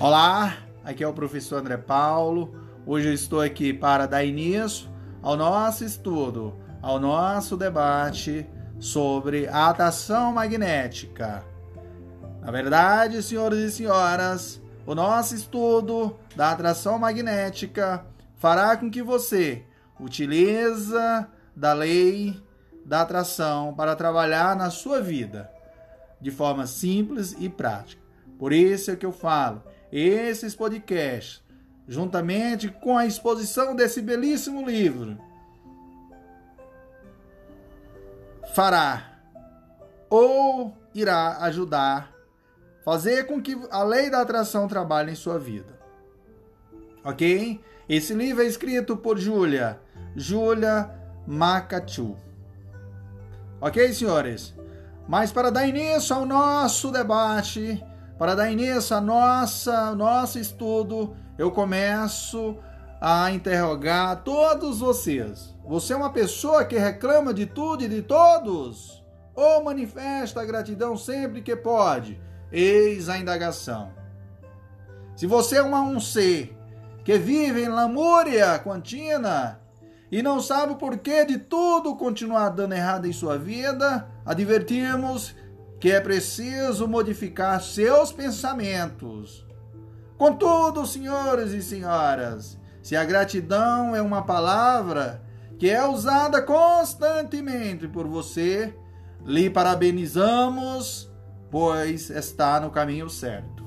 Olá, aqui é o professor André Paulo. Hoje eu estou aqui para dar início ao nosso estudo, ao nosso debate sobre a atração magnética. Na verdade, senhores e senhoras, o nosso estudo da atração magnética fará com que você utilize da lei da atração para trabalhar na sua vida de forma simples e prática. Por isso é que eu falo, esses podcasts, juntamente com a exposição desse belíssimo livro, fará ou irá ajudar fazer com que a lei da atração trabalhe em sua vida. OK? Esse livro é escrito por Júlia, Júlia Macachu. OK, senhores? Mas para dar início ao nosso debate, para dar início ao nossa, nosso estudo, eu começo a interrogar todos vocês. Você é uma pessoa que reclama de tudo e de todos? Ou manifesta a gratidão sempre que pode? Eis a indagação. Se você é uma, um ser que vive em lamúria contínua e não sabe o porquê de tudo continuar dando errado em sua vida, advertimos que é preciso modificar seus pensamentos. Contudo, senhores e senhoras, se a gratidão é uma palavra que é usada constantemente por você, lhe parabenizamos, pois está no caminho certo.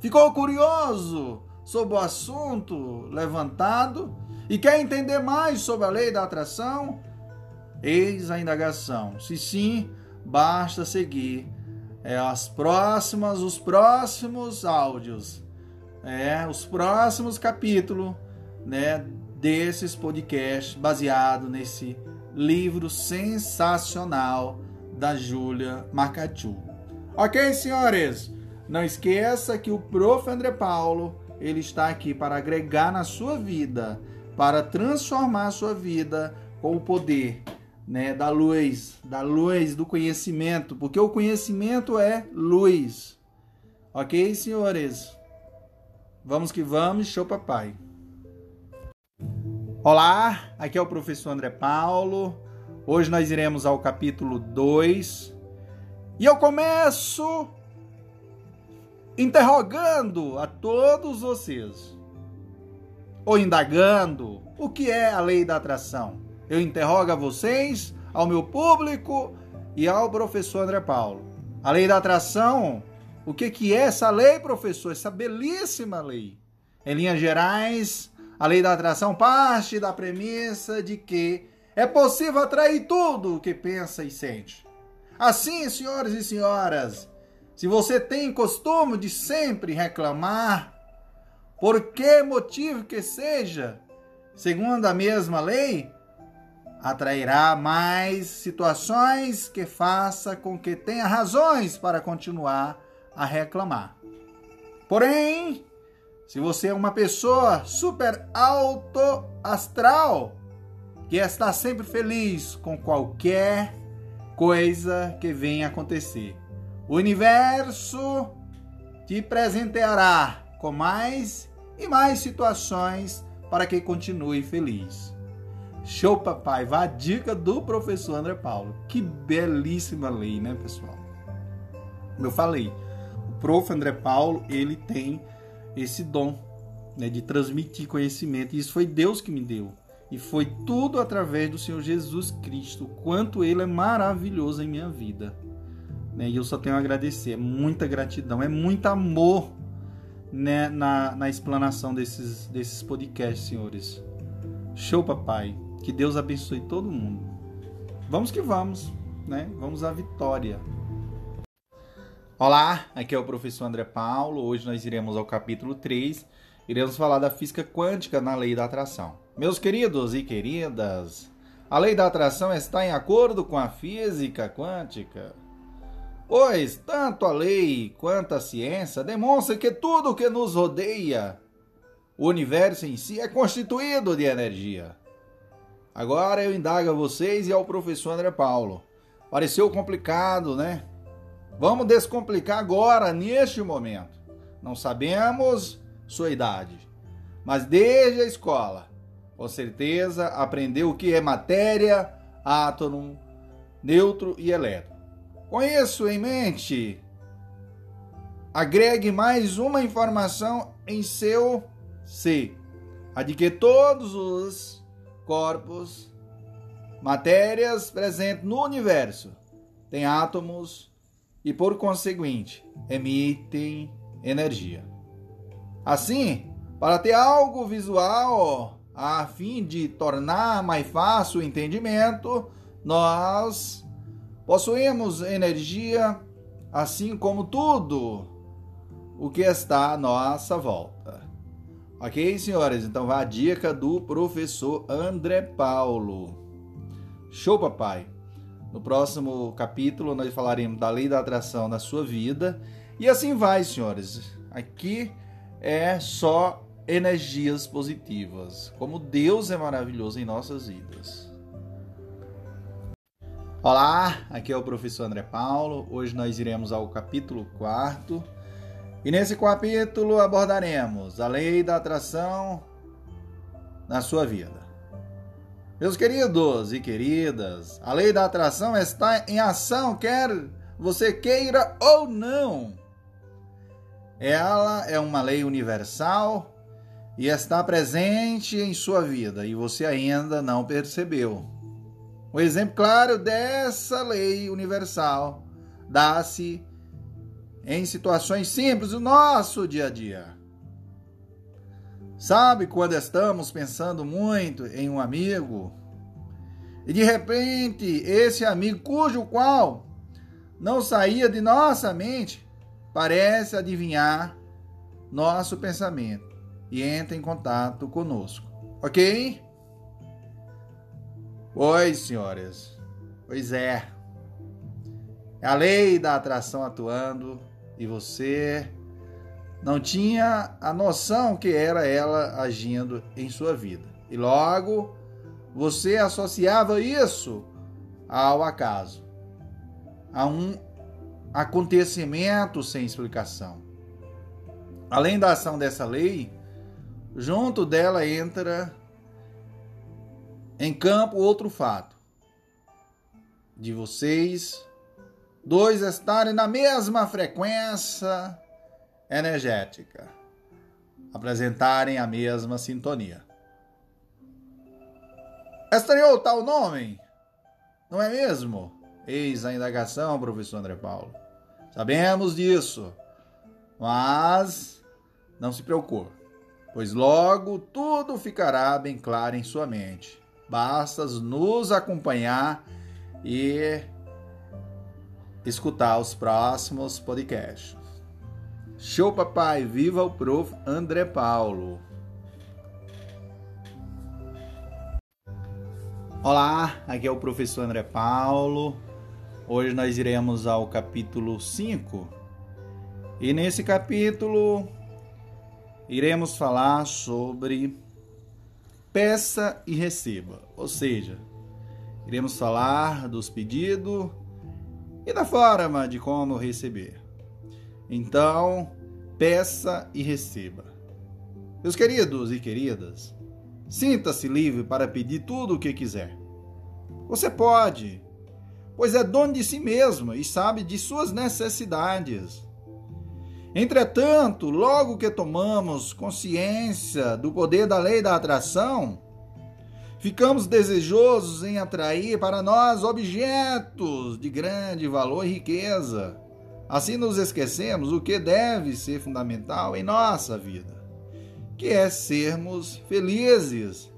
Ficou curioso sobre o assunto levantado e quer entender mais sobre a lei da atração? Eis a indagação. Se sim, basta seguir é, as próximas, os próximos áudios, é, os próximos capítulos, né, desses podcasts baseado nesse livro sensacional da Júlia Marcatiu. Ok, senhores? Não esqueça que o Prof. André Paulo ele está aqui para agregar na sua vida, para transformar a sua vida com o poder né, da luz, da luz do conhecimento, porque o conhecimento é luz. Ok, senhores? Vamos que vamos, show papai. Olá, aqui é o professor André Paulo. Hoje nós iremos ao capítulo 2. E eu começo interrogando a todos vocês, ou indagando o que é a lei da atração. Eu interrogo a vocês, ao meu público e ao professor André Paulo. A lei da atração, o que, que é essa lei, professor? Essa belíssima lei. Em linhas gerais, a lei da atração parte da premissa de que é possível atrair tudo o que pensa e sente. Assim, senhores e senhoras, se você tem costume de sempre reclamar, por que motivo que seja, segundo a mesma lei, atrairá mais situações que faça com que tenha razões para continuar a reclamar. Porém, se você é uma pessoa super alto astral, que está sempre feliz com qualquer coisa que venha acontecer, o universo te presenteará com mais e mais situações para que continue feliz. Show, papai! Vá a dica do professor André Paulo. Que belíssima lei, né, pessoal? Como eu falei, o prof. André Paulo, ele tem esse dom né, de transmitir conhecimento. E isso foi Deus que me deu. E foi tudo através do Senhor Jesus Cristo. Quanto ele é maravilhoso em minha vida. Né? E eu só tenho a agradecer. É muita gratidão, é muito amor né, na, na explanação desses, desses podcasts, senhores. Show, papai! Que Deus abençoe todo mundo. Vamos que vamos, né? Vamos à vitória. Olá, aqui é o professor André Paulo. Hoje nós iremos ao capítulo 3. Iremos falar da física quântica na lei da atração. Meus queridos e queridas, a lei da atração está em acordo com a física quântica. Pois tanto a lei quanto a ciência demonstram que tudo o que nos rodeia, o universo em si, é constituído de energia. Agora eu indago a vocês e ao professor André Paulo. Pareceu complicado, né? Vamos descomplicar agora, neste momento. não sabemos sua idade, mas desde a escola, com certeza aprendeu o que é matéria, átomo, neutro e elétron. Com isso em mente, agregue mais uma informação em seu ser, a de que todos os corpos, matérias presentes no universo têm átomos e, por conseguinte, emitem energia. Assim, para ter algo visual a fim de tornar mais fácil o entendimento, nós possuímos energia, assim como tudo o que está à nossa volta. Ok, senhores? Então vai a dica do professor André Paulo. Show, papai! No próximo capítulo, nós falaremos da lei da atração na sua vida. E assim vai, senhores. Aqui é só energias positivas. Como Deus é maravilhoso em nossas vidas. Olá, aqui é o professor André Paulo. Hoje nós iremos ao capítulo 4. E nesse capítulo abordaremos a lei da atração na sua vida. Meus queridos e queridas, a lei da atração está em ação, quer você queira ou não. Ela é uma lei universal e está presente em sua vida e você ainda não percebeu. Um exemplo claro dessa lei universal dá-se em situações simples do nosso dia a dia. Sabe quando estamos pensando muito em um amigo e de repente esse amigo cujo qual não saía de nossa mente parece adivinhar nosso pensamento e entra em contato conosco. Ok? Pois, senhores. Pois é. É a lei da atração atuando e você não tinha a noção que era ela agindo em sua vida. E logo você associava isso ao acaso, a um acontecimento sem explicação. Além da ação dessa lei, Junto dela entra em campo outro fato: de vocês dois estarem na mesma frequência energética, apresentarem a mesma sintonia. Estranhou tal nome? Não é mesmo? Eis a indagação, professor André Paulo. Sabemos disso, mas não se preocupe pois logo tudo ficará bem claro em sua mente. Basta nos acompanhar e escutar os próximos podcasts. Show, papai! Viva o prof. André Paulo! Olá, aqui é o professor André Paulo. Hoje nós iremos ao capítulo 5. E nesse capítulo iremos falar sobre peça e receba, ou seja, iremos falar dos pedidos e da forma de como receber. Então, peça e receba. Meus queridos e queridas, sinta-se livre para pedir tudo o que quiser. Você pode, pois é dono de si mesmo e sabe de suas necessidades. Entretanto, logo que tomamos consciência do poder da lei da atração, ficamos desejosos em atrair para nós objetos de grande valor e riqueza. Assim nos esquecemos o que deve ser fundamental em nossa vida, que é sermos felizes,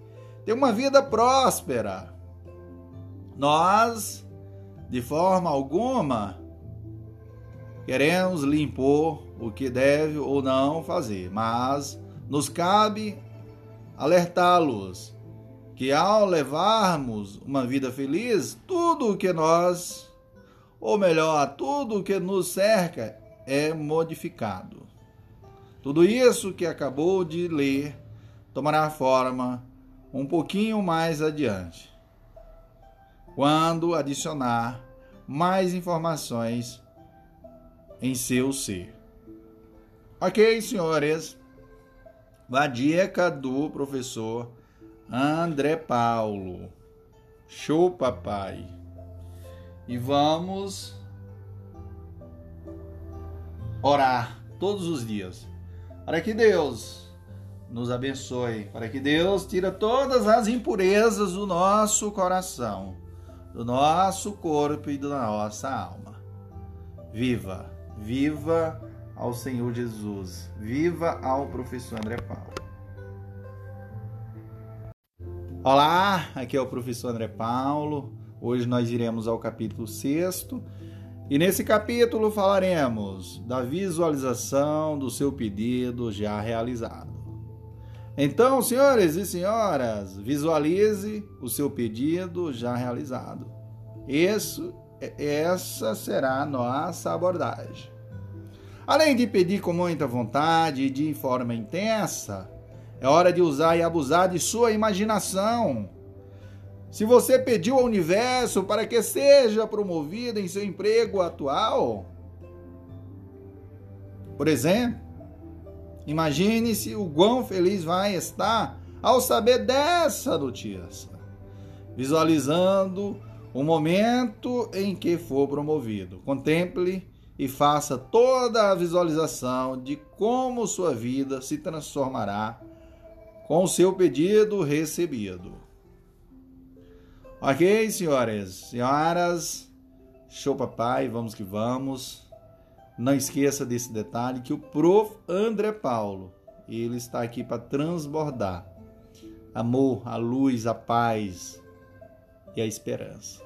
ter uma vida próspera. Nós, de forma alguma, queremos lhe impor o que deve ou não fazer, mas nos cabe alertá-los que ao levarmos uma vida feliz, tudo o que nós, ou melhor, tudo o que nos cerca é modificado. Tudo isso que acabou de ler tomará forma um pouquinho mais adiante, quando adicionar mais informações em seu ser. Ok, senhores. A dica do professor André Paulo. Show, papai. E vamos orar todos os dias para que Deus nos abençoe, para que Deus tire todas as impurezas do nosso coração, do nosso corpo e da nossa alma. Viva, viva ao Senhor Jesus, viva ao professor André Paulo. Olá, aqui é o professor André Paulo. Hoje nós iremos ao capítulo 6 e nesse capítulo falaremos da visualização do seu pedido já realizado. Então, senhores e senhoras, visualize o seu pedido já realizado. Isso, essa será a nossa abordagem. Além de pedir com muita vontade e de forma intensa, é hora de usar e abusar de sua imaginação se você pediu ao universo para que seja promovido em seu emprego atual, por exemplo, imagine-se o quão feliz vai estar ao saber dessa notícia, visualizando o momento em que for promovido. Contemple e faça toda a visualização de como sua vida se transformará com o seu pedido recebido. Ok, senhoras, senhoras, show papai, vamos que vamos. Não esqueça desse detalhe que o prof. André Paulo, ele está aqui para transbordar amor, a luz, a paz e a esperança.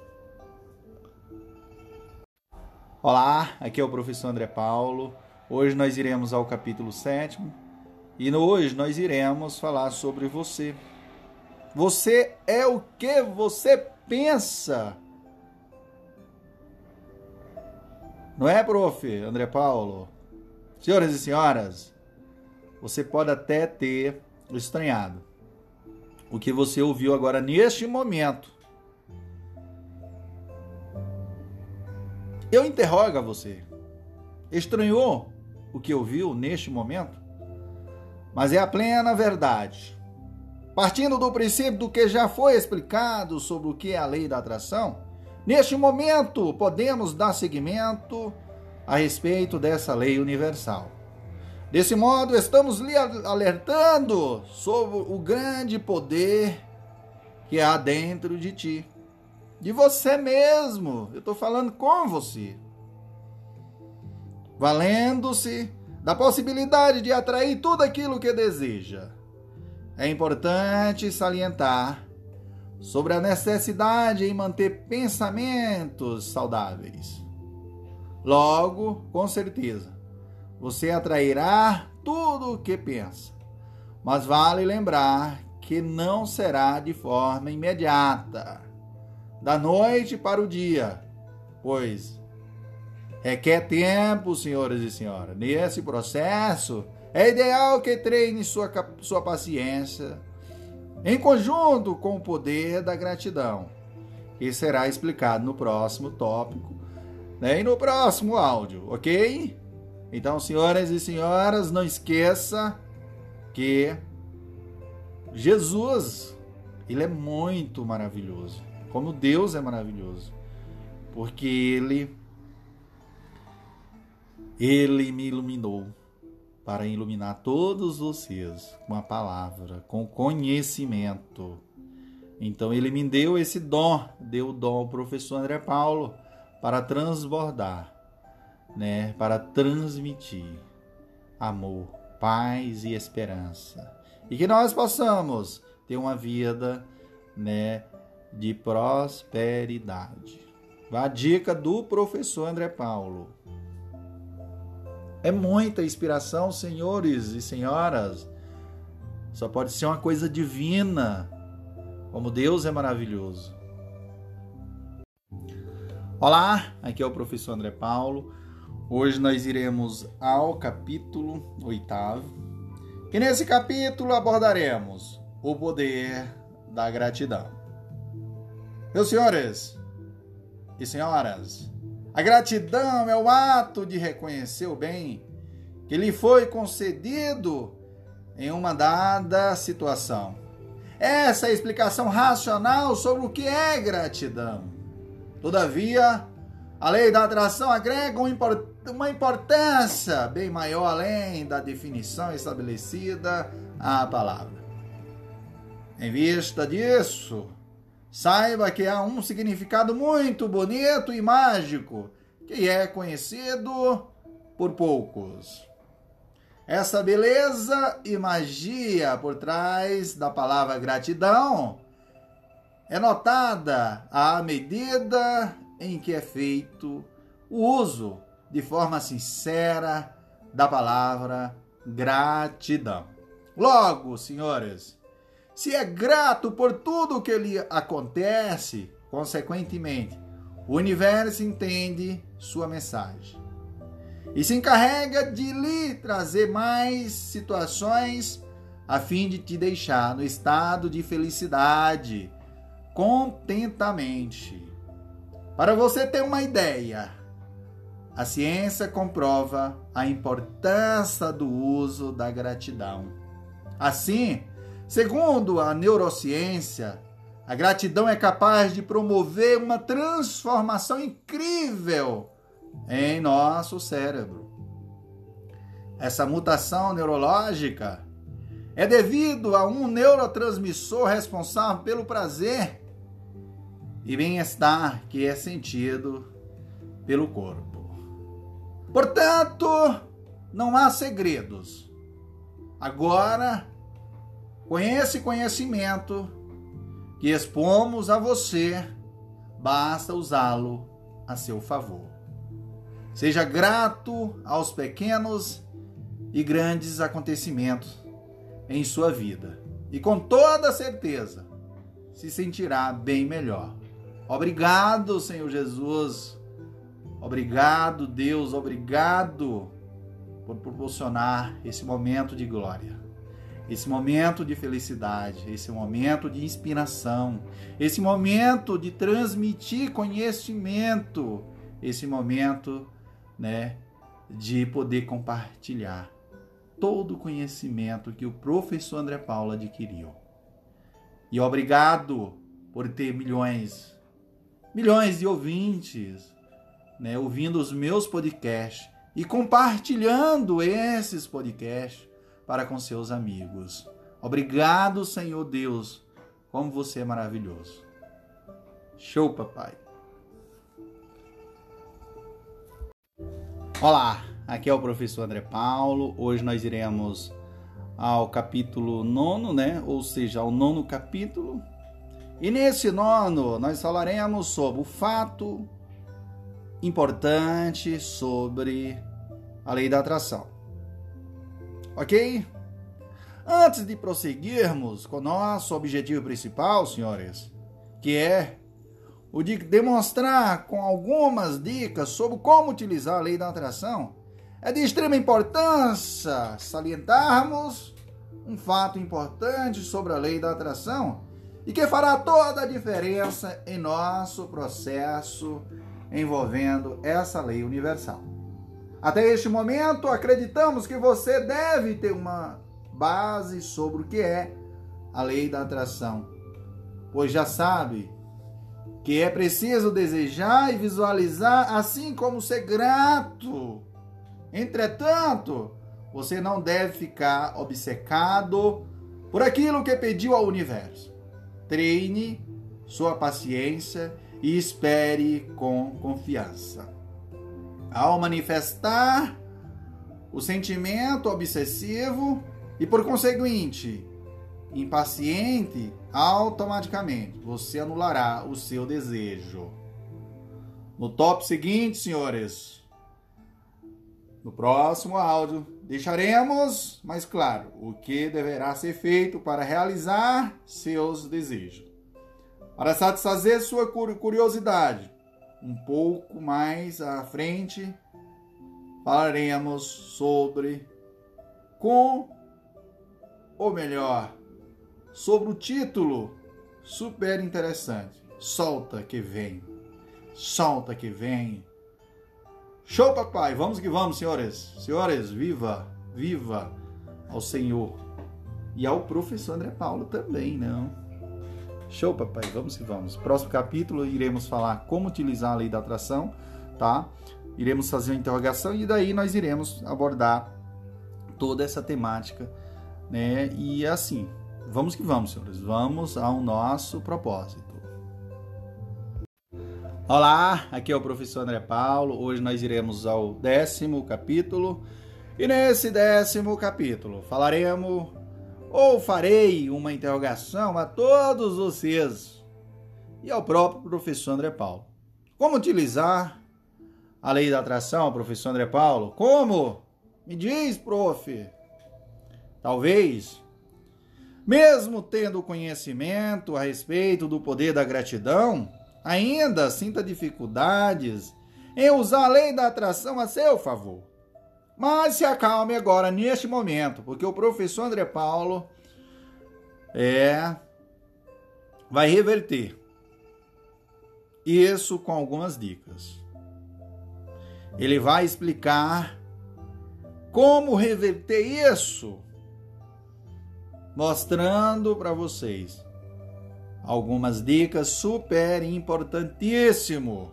Olá, aqui é o professor André Paulo. Hoje nós iremos ao capítulo 7 e hoje nós iremos falar sobre você. Você é o que você pensa. Não é, prof. André Paulo? Senhoras e senhoras, você pode até ter estranhado o que você ouviu agora neste momento. Eu interrogo a você. Estranhou o que ouviu neste momento? Mas é a plena verdade. Partindo do princípio do que já foi explicado sobre o que é a lei da atração, neste momento podemos dar seguimento a respeito dessa lei universal. Desse modo, estamos lhe alertando sobre o grande poder que há dentro de ti, de você mesmo. Eu estou falando com você. Valendo-se da possibilidade de atrair tudo aquilo que deseja é importante salientar sobre a necessidade em manter pensamentos saudáveis. Logo, com certeza, você atrairá tudo o que pensa. Mas vale lembrar que não será de forma imediata, da noite para o dia, pois requer tempo, senhores e senhoras. Nesse processo, é ideal que treine sua, sua paciência em conjunto com o poder da gratidão, que será explicado no próximo tópico né, e no próximo áudio, ok? Então, senhoras e senhoras, não esqueça que Jesus, ele é muito maravilhoso, como Deus é maravilhoso, porque ele ele me iluminou para iluminar todos vocês com a palavra, com conhecimento. Então ele me deu esse dom, deu o dom ao professor André Paulo para transbordar, né, para transmitir amor, paz e esperança. E que nós possamos ter uma vida, né, de prosperidade. A dica do professor André Paulo. É muita inspiração, senhores e senhoras. Só pode ser uma coisa divina. Como Deus é maravilhoso. Olá, aqui é o professor André Paulo. Hoje nós iremos ao capítulo oitavo. E nesse capítulo abordaremos o poder da gratidão. Meus senhores e senhoras, a gratidão é o ato de reconhecer o bem que lhe foi concedido em uma dada situação. Essa é a explicação racional sobre o que é gratidão. Todavia, a lei da atração agrega uma importância bem maior além da definição estabelecida à palavra. Em vista disso, saiba que há um significado muito bonito e mágico que é conhecido por poucos. Essa beleza e magia por trás da palavra gratidão é notada à medida em que é feito o uso de forma sincera da palavra gratidão. Logo, senhores, se é grato por tudo o que lhe acontece, consequentemente, o universo entende sua mensagem e se encarrega de lhe trazer mais situações a fim de te deixar no estado de felicidade, contentamente. Para você ter uma ideia, a ciência comprova a importância do uso da gratidão. Assim, segundo a neurociência, a gratidão é capaz de promover uma transformação incrível em nosso cérebro. Essa mutação neurológica é devido a um neurotransmissor responsável pelo prazer e bem-estar que é sentido pelo corpo. Portanto, não há segredos. Agora, com esse conhecimento que expomos a você, basta usá-lo a seu favor. Seja grato aos pequenos e grandes acontecimentos em sua vida. E com toda certeza se sentirá bem melhor. Obrigado, Senhor Jesus. Obrigado, Deus. Obrigado por proporcionar esse momento de glória, esse momento de felicidade, esse momento de inspiração, esse momento de transmitir conhecimento, esse momento né, de poder compartilhar todo o conhecimento que o professor André Paulo adquiriu. E obrigado por ter milhões, milhões de ouvintes, né, ouvindo os meus podcasts e compartilhando esses podcasts para com seus amigos. Obrigado, Senhor Deus, como você é maravilhoso. Show, papai. Olá, aqui é o professor André Paulo. Hoje nós iremos ao capítulo nono, né? Ou seja, ao nono capítulo. E nesse nono nós falaremos sobre o fato importante sobre a lei da atração. Ok? Antes de prosseguirmos com nosso objetivo principal, senhores, que é o de demonstrar com algumas dicas sobre como utilizar a lei da atração, é de extrema importância salientarmos um fato importante sobre a lei da atração e que fará toda a diferença em nosso processo envolvendo essa lei universal. Até este momento, acreditamos que você deve ter uma base sobre o que é a lei da atração, pois já sabe que é preciso desejar e visualizar, assim como ser grato. Entretanto, você não deve ficar obcecado por aquilo que pediu ao universo. Treine sua paciência e espere com confiança. Ao manifestar o sentimento obsessivo e, por conseguinte, impaciente, automaticamente você anulará o seu desejo. No top seguinte, senhores, no próximo áudio, deixaremos mais claro o que deverá ser feito para realizar seus desejos. Para satisfazer sua curiosidade, um pouco mais à frente, falaremos sobre com, ou melhor, sobre o título super interessante. Solta que vem. Solta que vem. Show, papai! Vamos que vamos, senhores. Senhores, viva, viva ao Senhor. E ao professor André Paulo também, não? Show, papai! Vamos que vamos. Próximo capítulo iremos falar como utilizar a lei da atração, tá? Iremos fazer uma interrogação e daí nós iremos abordar toda essa temática, né? E assim, vamos que vamos, senhores. Vamos ao nosso propósito. Olá, aqui é o professor André Paulo. Hoje nós iremos ao décimo capítulo. E nesse décimo capítulo falaremos ou farei uma interrogação a todos vocês e ao próprio professor André Paulo. Como utilizar a lei da atração, professor André Paulo? Como? Me diz, prof. Talvez, mesmo tendo conhecimento a respeito do poder da gratidão, ainda sinta dificuldades em usar a lei da atração a seu favor. Mas se acalme agora neste momento, porque o professor André Paulo é vai reverter isso com algumas dicas. Ele vai explicar como reverter isso, mostrando para vocês algumas dicas super importantíssimo.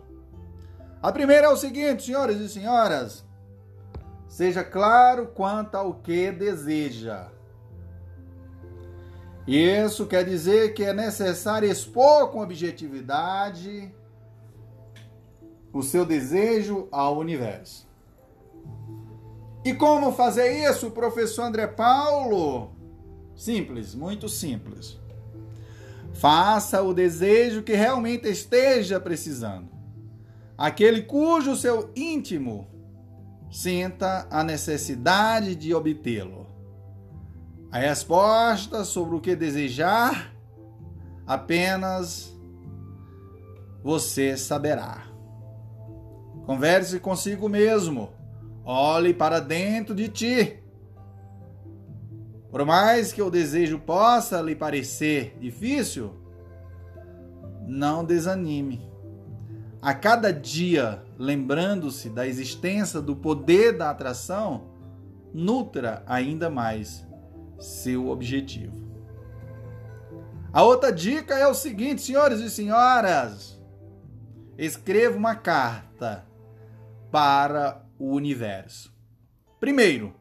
A primeira é o seguinte, senhores e senhoras, seja claro quanto ao que deseja. Isso quer dizer que é necessário expor com objetividade o seu desejo ao universo. E como fazer isso, professor André Paulo? Simples, muito simples. Faça o desejo que realmente esteja precisando. Aquele cujo seu íntimo sinta a necessidade de obtê-lo. A resposta sobre o que desejar apenas você saberá. Converse consigo mesmo. Olhe para dentro de ti. Por mais que o desejo possa lhe parecer difícil, não desanime. A cada dia, lembrando-se da existência do poder da atração, nutra ainda mais seu objetivo. A outra dica é o seguinte, senhores e senhoras: escreva uma carta para o universo. Primeiro,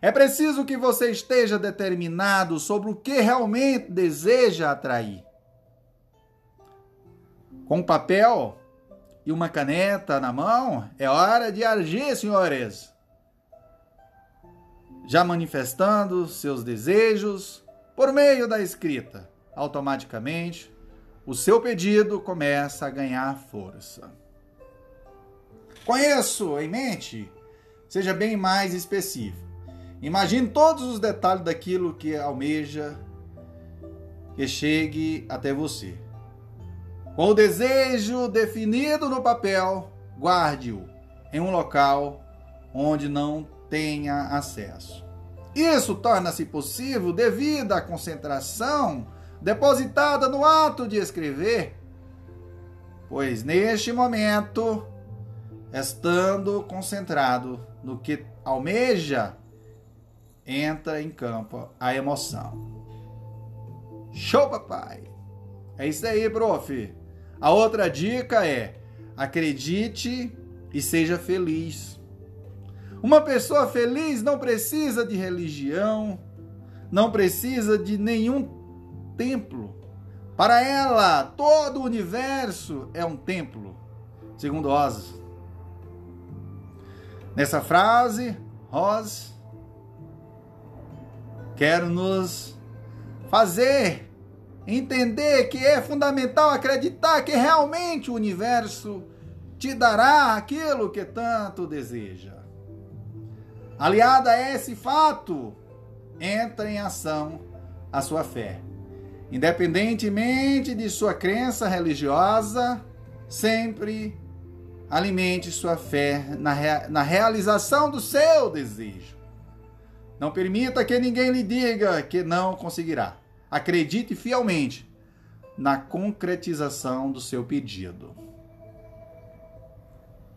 é preciso que você esteja determinado sobre o que realmente deseja atrair. Com papel e uma caneta na mão, é hora de agir, senhores. Já manifestando seus desejos por meio da escrita, automaticamente o seu pedido começa a ganhar força. Isso em mente, seja bem mais específico. Imagine todos os detalhes daquilo que almeja que chegue até você. Com o desejo definido no papel, guarde-o em um local onde não tenha acesso. Isso torna-se possível devido à concentração depositada no ato de escrever, pois neste momento, estando concentrado no que almeja, entra em campo a emoção. Show, papai! É isso aí, prof. A outra dica é: acredite e seja feliz. Uma pessoa feliz não precisa de religião, não precisa de nenhum templo. Para ela, todo o universo é um templo, segundo Oz. Nessa frase, Oz Quero nos fazer entender que é fundamental acreditar que realmente o universo te dará aquilo que tanto deseja. Aliada a esse fato, entra em ação a sua fé. Independentemente de sua crença religiosa, sempre alimente sua fé na, rea na realização do seu desejo. Não permita que ninguém lhe diga que não conseguirá. Acredite fielmente na concretização do seu pedido.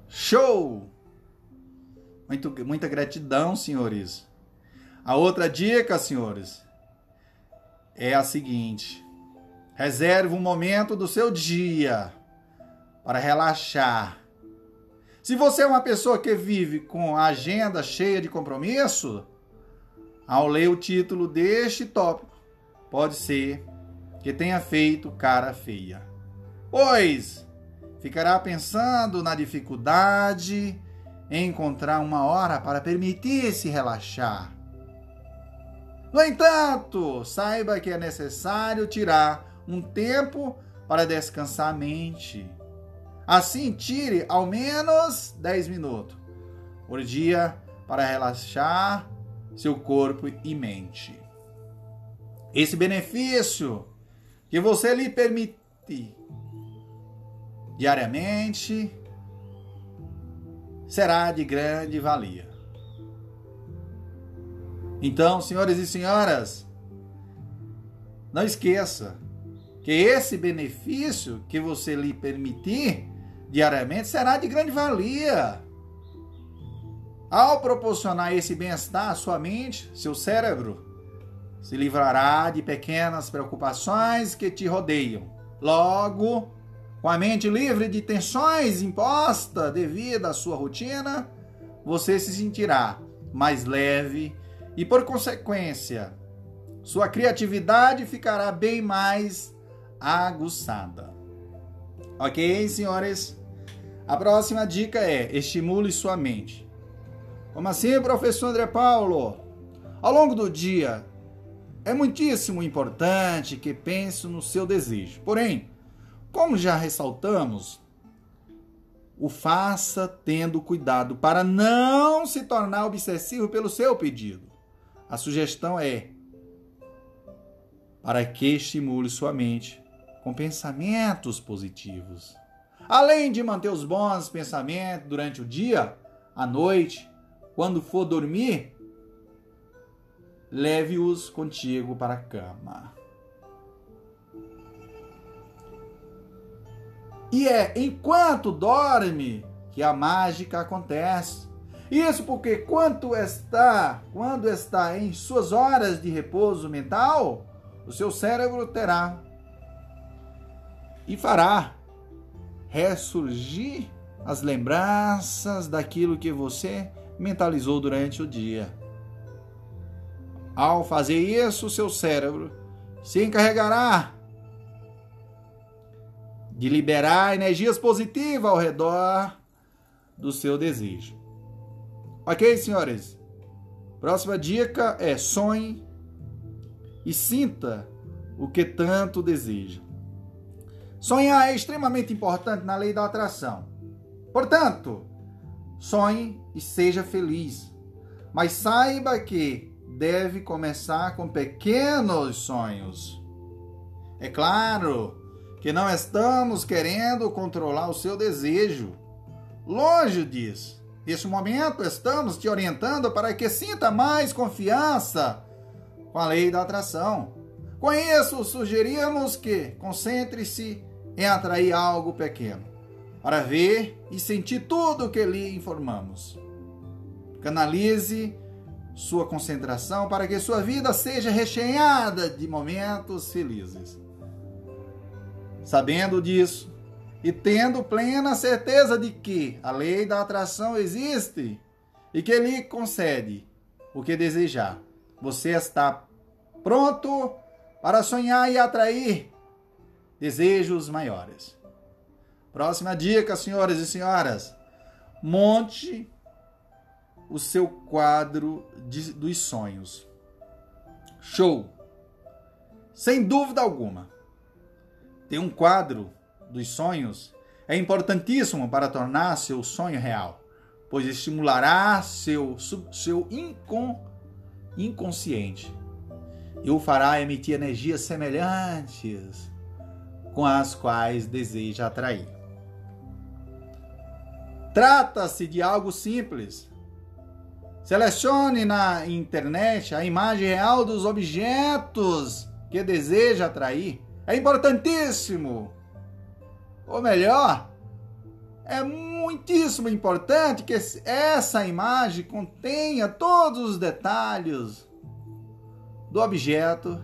Show! Muito, muita gratidão, senhores. A outra dica, senhores, é a seguinte: reserve um momento do seu dia para relaxar. Se você é uma pessoa que vive com a agenda cheia de compromisso, ao ler o título deste tópico, pode ser que tenha feito cara feia. Pois ficará pensando na dificuldade em encontrar uma hora para permitir-se relaxar. No entanto, saiba que é necessário tirar um tempo para descansar a mente. Assim, tire ao menos 10 minutos por dia para relaxar seu corpo e mente. Esse benefício que você lhe permite diariamente será de grande valia. Então, senhores e senhoras, não esqueça que esse benefício que você lhe permitir diariamente será de grande valia. Ao proporcionar esse bem-estar à sua mente, seu cérebro se livrará de pequenas preocupações que te rodeiam. Logo, com a mente livre de tensões impostas devido à sua rotina, você se sentirá mais leve e, por consequência, sua criatividade ficará bem mais aguçada. Ok, senhores? A próxima dica é: estimule sua mente. Como assim, professor André Paulo? Ao longo do dia, é muitíssimo importante que pense no seu desejo. Porém, como já ressaltamos, o faça tendo cuidado para não se tornar obsessivo pelo seu pedido. A sugestão é para que estimule sua mente com pensamentos positivos. Além de manter os bons pensamentos durante o dia, à noite, quando for dormir, leve-os contigo para a cama. E é enquanto dorme que a mágica acontece. Isso porque quando está, quando está em suas horas de repouso mental, o seu cérebro terá e fará ressurgir as lembranças daquilo que você mentalizou durante o dia. Ao fazer isso, seu cérebro se encarregará de liberar energias positivas ao redor do seu desejo. Ok, senhores? Próxima dica é sonhe e sinta o que tanto deseja. Sonhar é extremamente importante na lei da atração. Portanto, sonhe e seja feliz. Mas saiba que deve começar com pequenos sonhos. É claro que não estamos querendo controlar o seu desejo. Longe disso. Neste momento, estamos te orientando para que sinta mais confiança com a lei da atração. Com isso, sugerimos que concentre-se em atrair algo pequeno, para ver e sentir tudo o que lhe informamos. Canalize sua concentração para que sua vida seja recheada de momentos felizes. Sabendo disso e tendo plena certeza de que a lei da atração existe e que lhe concede o que desejar, você está pronto para sonhar e atrair desejos maiores. Próxima dica, senhoras e senhoras: monte o seu quadro de, dos sonhos. Show! Sem dúvida alguma ter um quadro dos sonhos é importantíssimo para tornar seu sonho real, pois estimulará seu, seu incon, inconsciente e o fará emitir energias semelhantes com as quais deseja atrair. Trata-se de algo simples. Selecione na internet a imagem real dos objetos que deseja atrair é importantíssimo. Ou melhor, é muitíssimo importante que essa imagem contenha todos os detalhes do objeto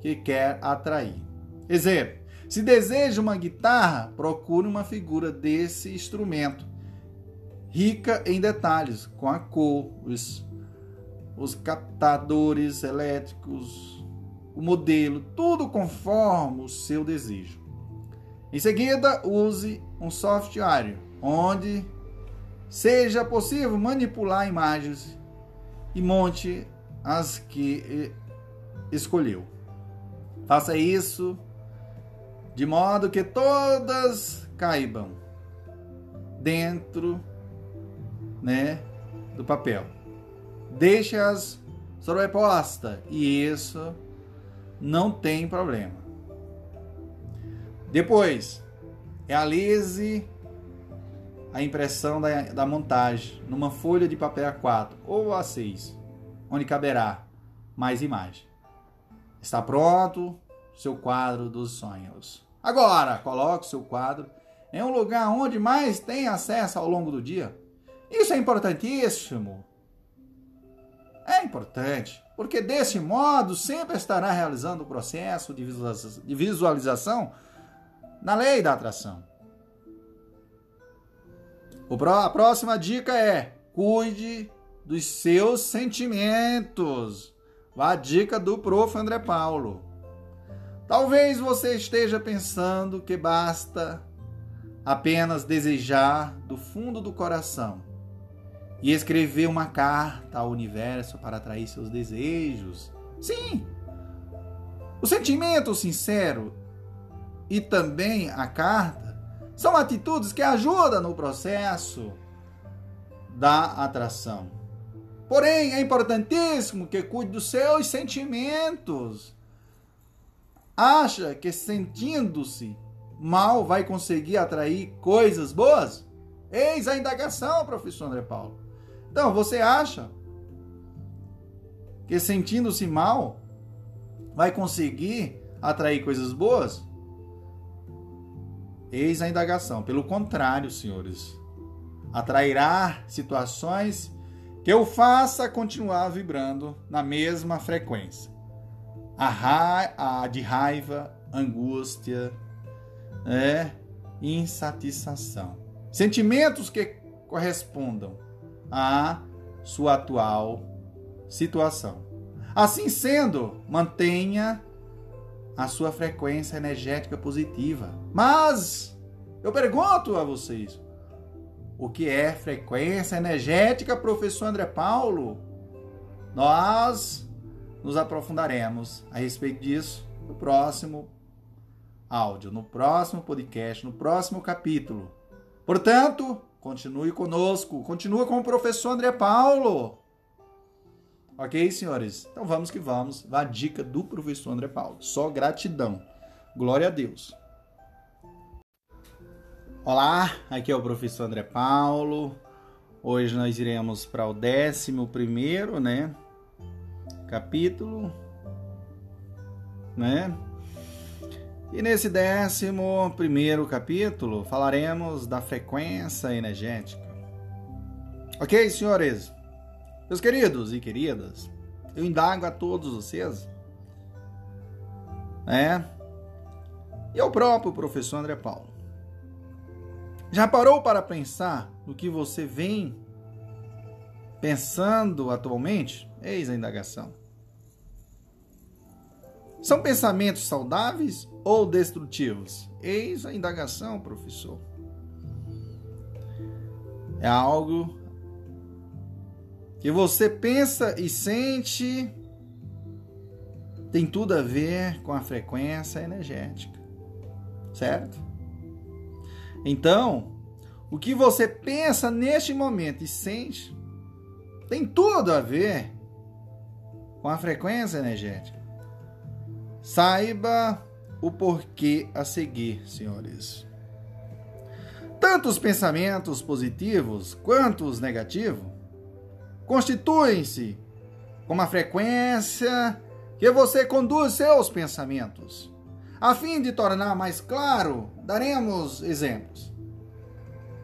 que quer atrair. Exemplo: se deseja uma guitarra, procure uma figura desse instrumento, rica em detalhes, com a cor, os, os captadores elétricos, o modelo, tudo conforme o seu desejo. Em seguida, use um software onde seja possível manipular imagens e monte as que escolheu. Faça isso de modo que todas caibam dentro, né, do papel. Deixe-as sobrepostas e isso não tem problema. Depois, realize a impressão da, da montagem numa folha de papel A4 ou A6, onde caberá mais imagem. Está pronto seu quadro dos sonhos. Agora, coloque seu quadro em um lugar onde mais tem acesso ao longo do dia. Isso é importantíssimo. É importante, porque desse modo sempre estará realizando o processo de visualização na lei da atração. A próxima dica é: cuide dos seus sentimentos. A dica do prof. André Paulo. Talvez você esteja pensando que basta apenas desejar do fundo do coração e escrever uma carta ao universo para atrair seus desejos. Sim, o sentimento sincero e também a carta são atitudes que ajudam no processo da atração. Porém, é importantíssimo que cuide dos seus sentimentos. Acha que sentindo-se mal vai conseguir atrair coisas boas? Eis a indagação, professor André Paulo. Então, você acha que sentindo-se mal vai conseguir atrair coisas boas? Eis a indagação. Pelo contrário, senhores, atrairá situações que o faça continuar vibrando na mesma frequência. A, ra a de raiva, angústia, é, insatisfação. Sentimentos que correspondam à sua atual situação. Assim sendo, mantenha a sua frequência energética positiva. Mas eu pergunto a vocês: o que é frequência energética, professor André Paulo? Nós nos aprofundaremos a respeito disso no próximo áudio, no próximo podcast, no próximo capítulo. Portanto, continue conosco, continue com o professor André Paulo. Ok, senhores? Então vamos que vamos. A dica do professor André Paulo. Só gratidão. Glória a Deus. Olá, aqui é o professor André Paulo. Hoje nós iremos para o décimo primeiro, né? Capítulo, né? E nesse décimo primeiro capítulo falaremos da frequência energética. Ok, senhores? Meus queridos e queridas, eu indago a todos vocês, né? E ao próprio professor André Paulo. Já parou para pensar no que você vem pensando atualmente? Eis a indagação. São pensamentos saudáveis ou destrutivos? Eis a indagação, professor. É algo que você pensa e sente tem tudo a ver com a frequência energética, certo? Então, o que você pensa neste momento e sente tem tudo a ver com a frequência energética. Saiba o porquê a seguir, senhores. Tanto os pensamentos positivos quanto os negativos constituem-se com uma frequência que você conduz seus pensamentos. A fim de tornar mais claro, daremos exemplos.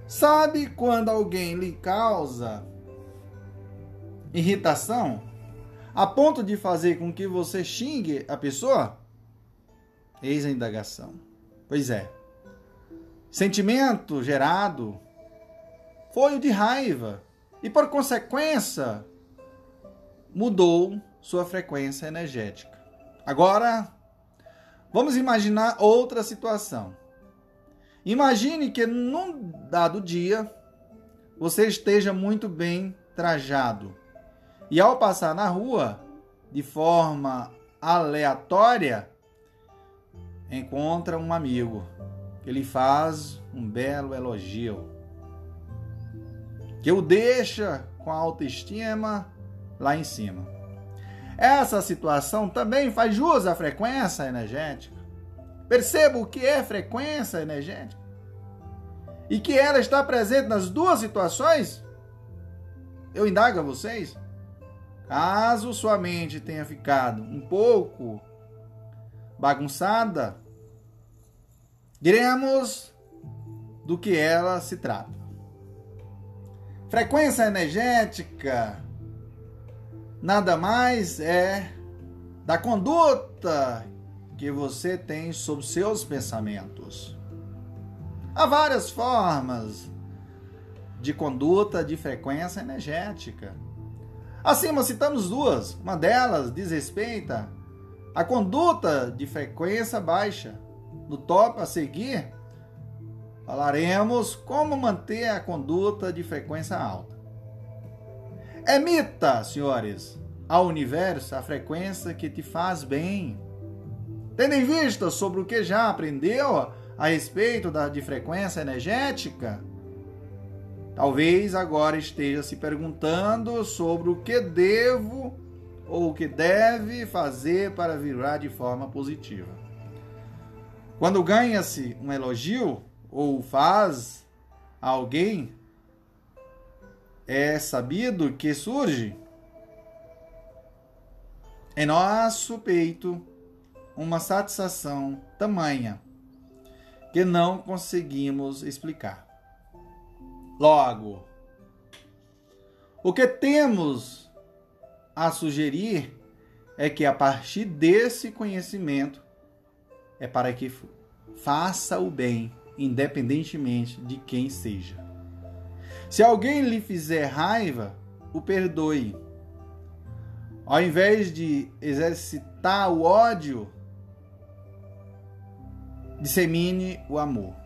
Sabe quando alguém lhe causa irritação a ponto de fazer com que você xingue a pessoa? Eis a indagação. Pois é. Sentimento gerado foi o de raiva e, por consequência, mudou sua frequência energética. Agora, vamos imaginar outra situação. Imagine que num dado dia você esteja muito bem trajado e ao passar na rua de forma aleatória encontra um amigo que lhe faz um belo elogio que o deixa com a autoestima lá em cima. Essa situação também faz jus à frequência energética. Perceba o que é frequência energética e que ela está presente nas duas situações. Eu indago a vocês. Caso sua mente tenha ficado um pouco bagunçada, diremos do que ela se trata. Frequência energética nada mais é da conduta que você tem sobre seus pensamentos. Há várias formas de conduta de frequência energética. Acima citamos duas. Uma delas diz respeito à conduta de frequência baixa. No top a seguir, falaremos como manter a conduta de frequência alta. Emita, senhores, ao universo a frequência que te faz bem. Tendo em vista sobre o que já aprendeu a respeito da, de frequência energética, talvez agora esteja se perguntando sobre o que devo ou o que deve fazer para virar de forma positiva. Quando ganha-se um elogio, ou faz a alguém, é sabido que surge em nosso peito uma satisfação tamanha que não conseguimos explicar. Logo, o que temos a sugerir é que a partir desse conhecimento é para que faça o bem independentemente de quem seja. Se alguém lhe fizer raiva, o perdoe. Ao invés de exercitar o ódio, dissemine o amor.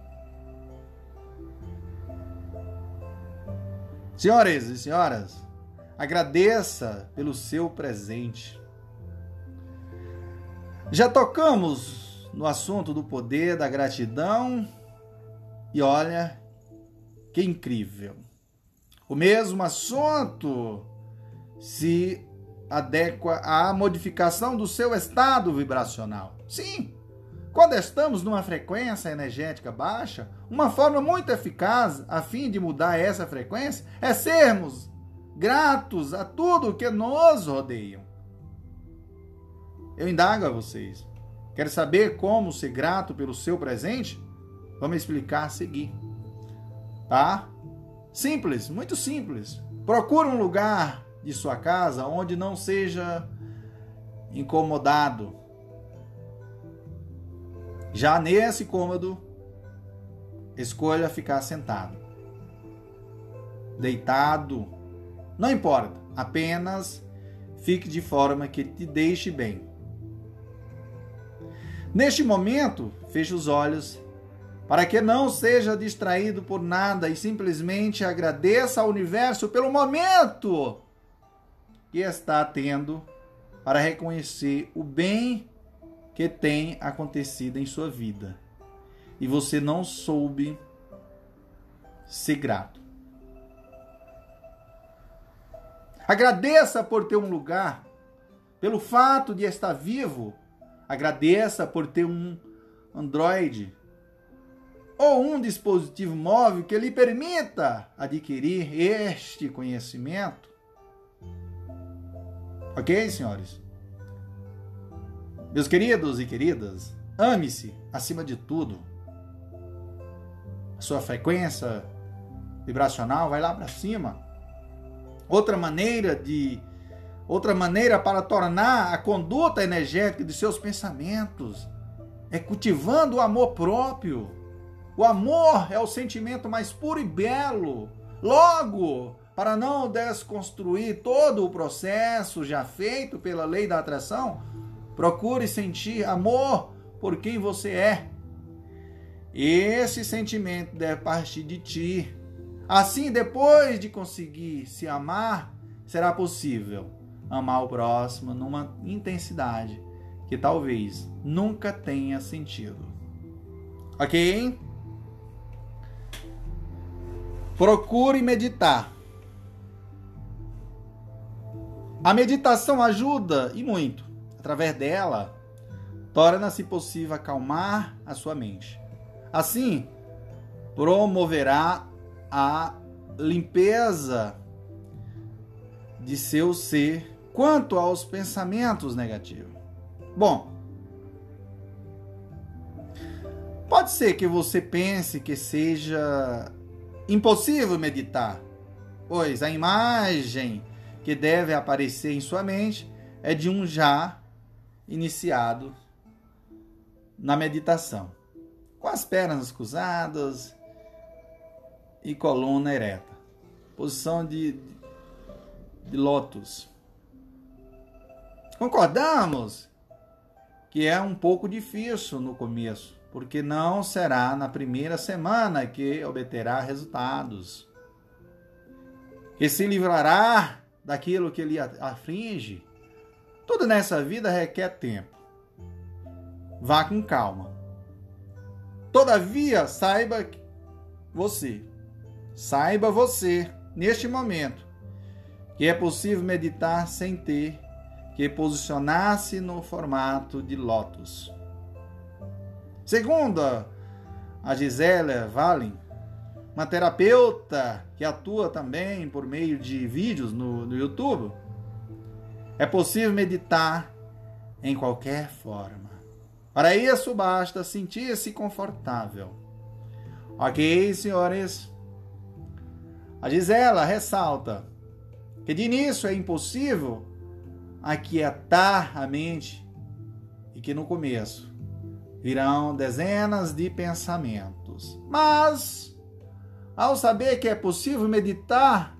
Senhores e senhoras, agradeça pelo seu presente. Já tocamos no assunto do poder da gratidão e olha que incrível. O mesmo assunto se adequa à modificação do seu estado vibracional. Sim, quando estamos numa frequência energética baixa, uma forma muito eficaz a fim de mudar essa frequência é sermos gratos a tudo que nos rodeiam. Eu indago a vocês. Quer saber como ser grato pelo seu presente? Vamos explicar a seguir. Tá? Simples, muito simples. Procure um lugar de sua casa onde não seja incomodado. Já nesse cômodo, escolha ficar sentado, deitado, não importa, apenas fique de forma que te deixe bem. Neste momento, feche os olhos para que não seja distraído por nada e simplesmente agradeça ao universo pelo momento que está tendo para reconhecer o bem que tem acontecido em sua vida e você não soube ser grato. Agradeça por ter um lugar, pelo fato de estar vivo. Agradeça por ter um Android ou um dispositivo móvel que lhe permita adquirir este conhecimento. Ok, senhores? Meus queridos e queridas, ame-se acima de tudo. A sua frequência vibracional vai lá para cima. Outra maneira de outra maneira para tornar a conduta energética de seus pensamentos é cultivando o amor próprio. O amor é o sentimento mais puro e belo. Logo, para não desconstruir todo o processo já feito pela lei da atração, procure sentir amor por quem você é. Esse sentimento deve partir de ti. Assim, depois de conseguir se amar, será possível amar o próximo numa intensidade que talvez nunca tenha sentido. Ok? Procure meditar. A meditação ajuda e muito. Através dela, torna-se possível acalmar a sua mente. Assim, promoverá a limpeza de seu ser quanto aos pensamentos negativos. Bom, pode ser que você pense que seja impossível meditar, pois a imagem que deve aparecer em sua mente é de um já iniciado na meditação, com as pernas cruzadas e coluna ereta, posição de, de lótus. Concordamos que é um pouco difícil no começo, porque não será na primeira semana que obterá resultados. Que se livrará daquilo que lhe aflige. Tudo nessa vida requer tempo. Vá com calma. Todavia, saiba você, saiba você, neste momento, que é possível meditar sem ter que posicionar-se no formato de lótus. Segundo a Gisela Valin, uma terapeuta que atua também por meio de vídeos no, no YouTube, é possível meditar em qualquer forma. Para isso, basta sentir-se confortável. Ok, senhores? A Gisela ressalta que de início é impossível aquietar a mente e que no começo virão dezenas de pensamentos. Mas, ao saber que é possível meditar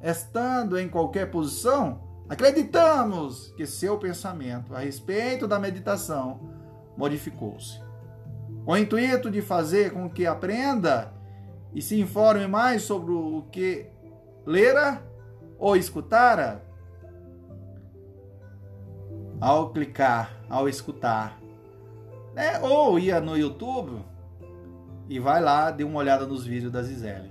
estando em qualquer posição, acreditamos que seu pensamento a respeito da meditação modificou-se. Com o intuito de fazer com que aprenda e se informe mais sobre o que lera ou escutara, ao clicar, ao escutar. Né? Ou ia no YouTube e vai lá, dê uma olhada nos vídeos da Zizele,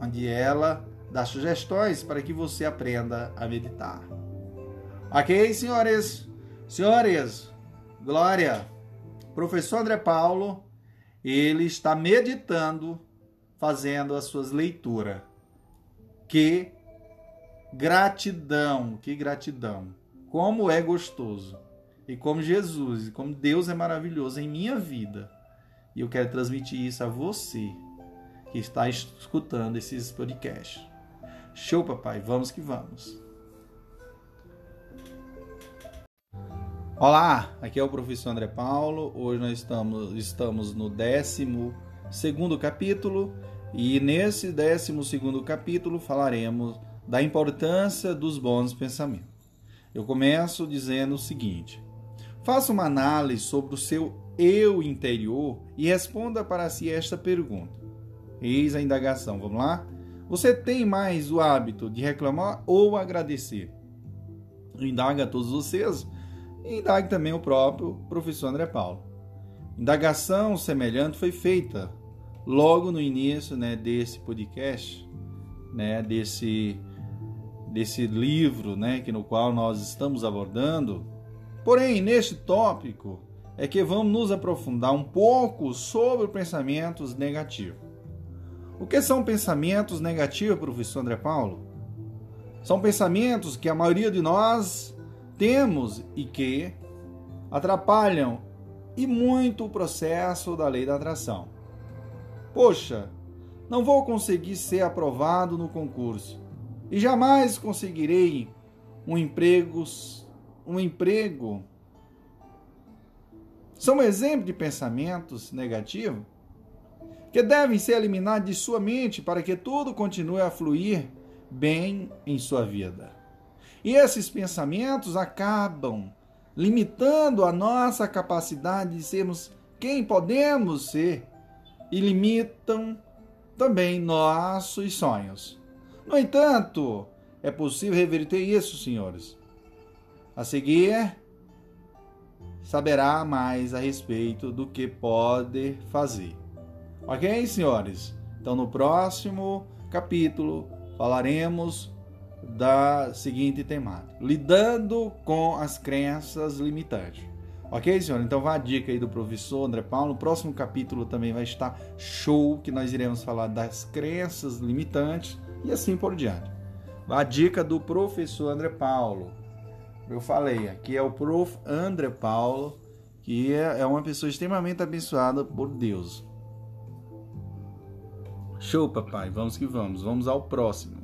onde ela dá sugestões para que você aprenda a meditar. Ok, senhores? Senhores, Glória, professor André Paulo, ele está meditando, fazendo as suas leituras. Que gratidão, que gratidão. Como é gostoso. E como Jesus, e como Deus é maravilhoso em minha vida. E eu quero transmitir isso a você que está escutando esses podcasts. Show, papai. Vamos que vamos. Olá, aqui é o professor André Paulo. Hoje nós estamos, estamos no 12 capítulo e nesse 12 capítulo falaremos da importância dos bons pensamentos. Eu começo dizendo o seguinte: faça uma análise sobre o seu eu interior e responda para si esta pergunta. Eis a indagação, vamos lá? Você tem mais o hábito de reclamar ou agradecer? Indaga a todos vocês e indague também o próprio professor André Paulo. Indagação semelhante foi feita logo no início né, desse podcast, né, desse desse livro, né, que no qual nós estamos abordando. Porém, neste tópico é que vamos nos aprofundar um pouco sobre pensamentos negativos. O que são pensamentos negativos, professor André Paulo? São pensamentos que a maioria de nós temos e que atrapalham e muito o processo da lei da atração. Poxa, não vou conseguir ser aprovado no concurso e jamais conseguirei um emprego um emprego são um exemplo de pensamentos negativos que devem ser eliminados de sua mente para que tudo continue a fluir bem em sua vida. E esses pensamentos acabam limitando a nossa capacidade de sermos quem podemos ser e limitam também nossos sonhos. No entanto, é possível reverter isso, senhores. A seguir, saberá mais a respeito do que pode fazer. Ok, senhores? Então, no próximo capítulo, falaremos da seguinte temática: lidando com as crenças limitantes. Ok, senhor? Então vá a dica aí do professor André Paulo. No próximo capítulo também vai estar show, que nós iremos falar das crenças limitantes e assim por diante. Vá a dica do professor André Paulo. Eu falei, aqui é o prof. André Paulo, que é, é uma pessoa extremamente abençoada por Deus. Show, papai. Vamos que vamos. Vamos ao próximo.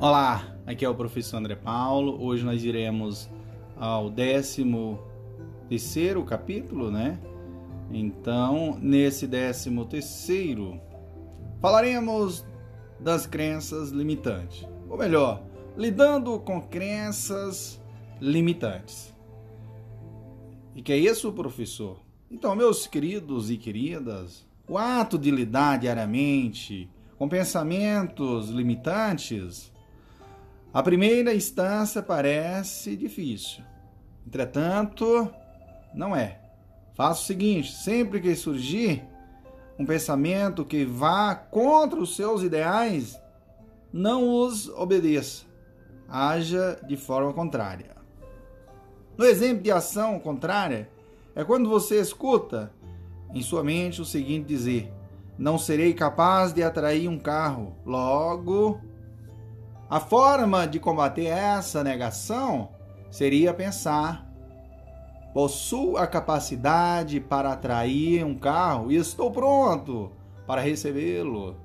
Olá, aqui é o professor André Paulo. Hoje nós iremos ao décimo terceiro capítulo, né? Então, nesse décimo terceiro, falaremos das crenças limitantes. Ou melhor, lidando com crenças limitantes. E que é isso, professor? Então, meus queridos e queridas, o ato de lidar diariamente com pensamentos limitantes a primeira instância parece difícil. Entretanto, não é. Faça o seguinte: sempre que surgir um pensamento que vá contra os seus ideais, não os obedeça. Haja de forma contrária. No exemplo de ação contrária, é quando você escuta em sua mente o seguinte dizer: Não serei capaz de atrair um carro, logo a forma de combater essa negação seria pensar: possuo a capacidade para atrair um carro e estou pronto para recebê-lo.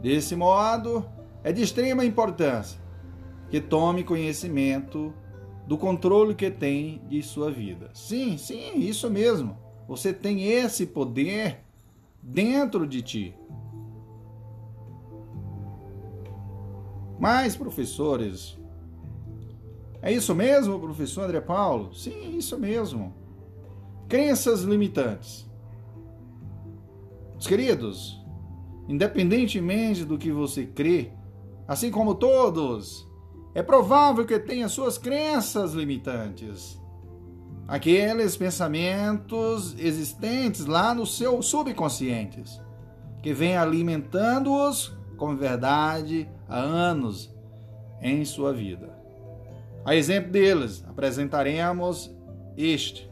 Desse modo, é de extrema importância que tome conhecimento do controle que tem de sua vida. Sim, sim, isso mesmo. Você tem esse poder dentro de ti. Mais professores. É isso mesmo, professor André Paulo? Sim, isso mesmo. Crenças limitantes. Os queridos, independentemente do que você crê, assim como todos, é provável que tenha suas crenças limitantes. Aqueles pensamentos existentes lá no seu subconsciente, que vem alimentando-os como verdade há anos em sua vida. A exemplo deles, apresentaremos este.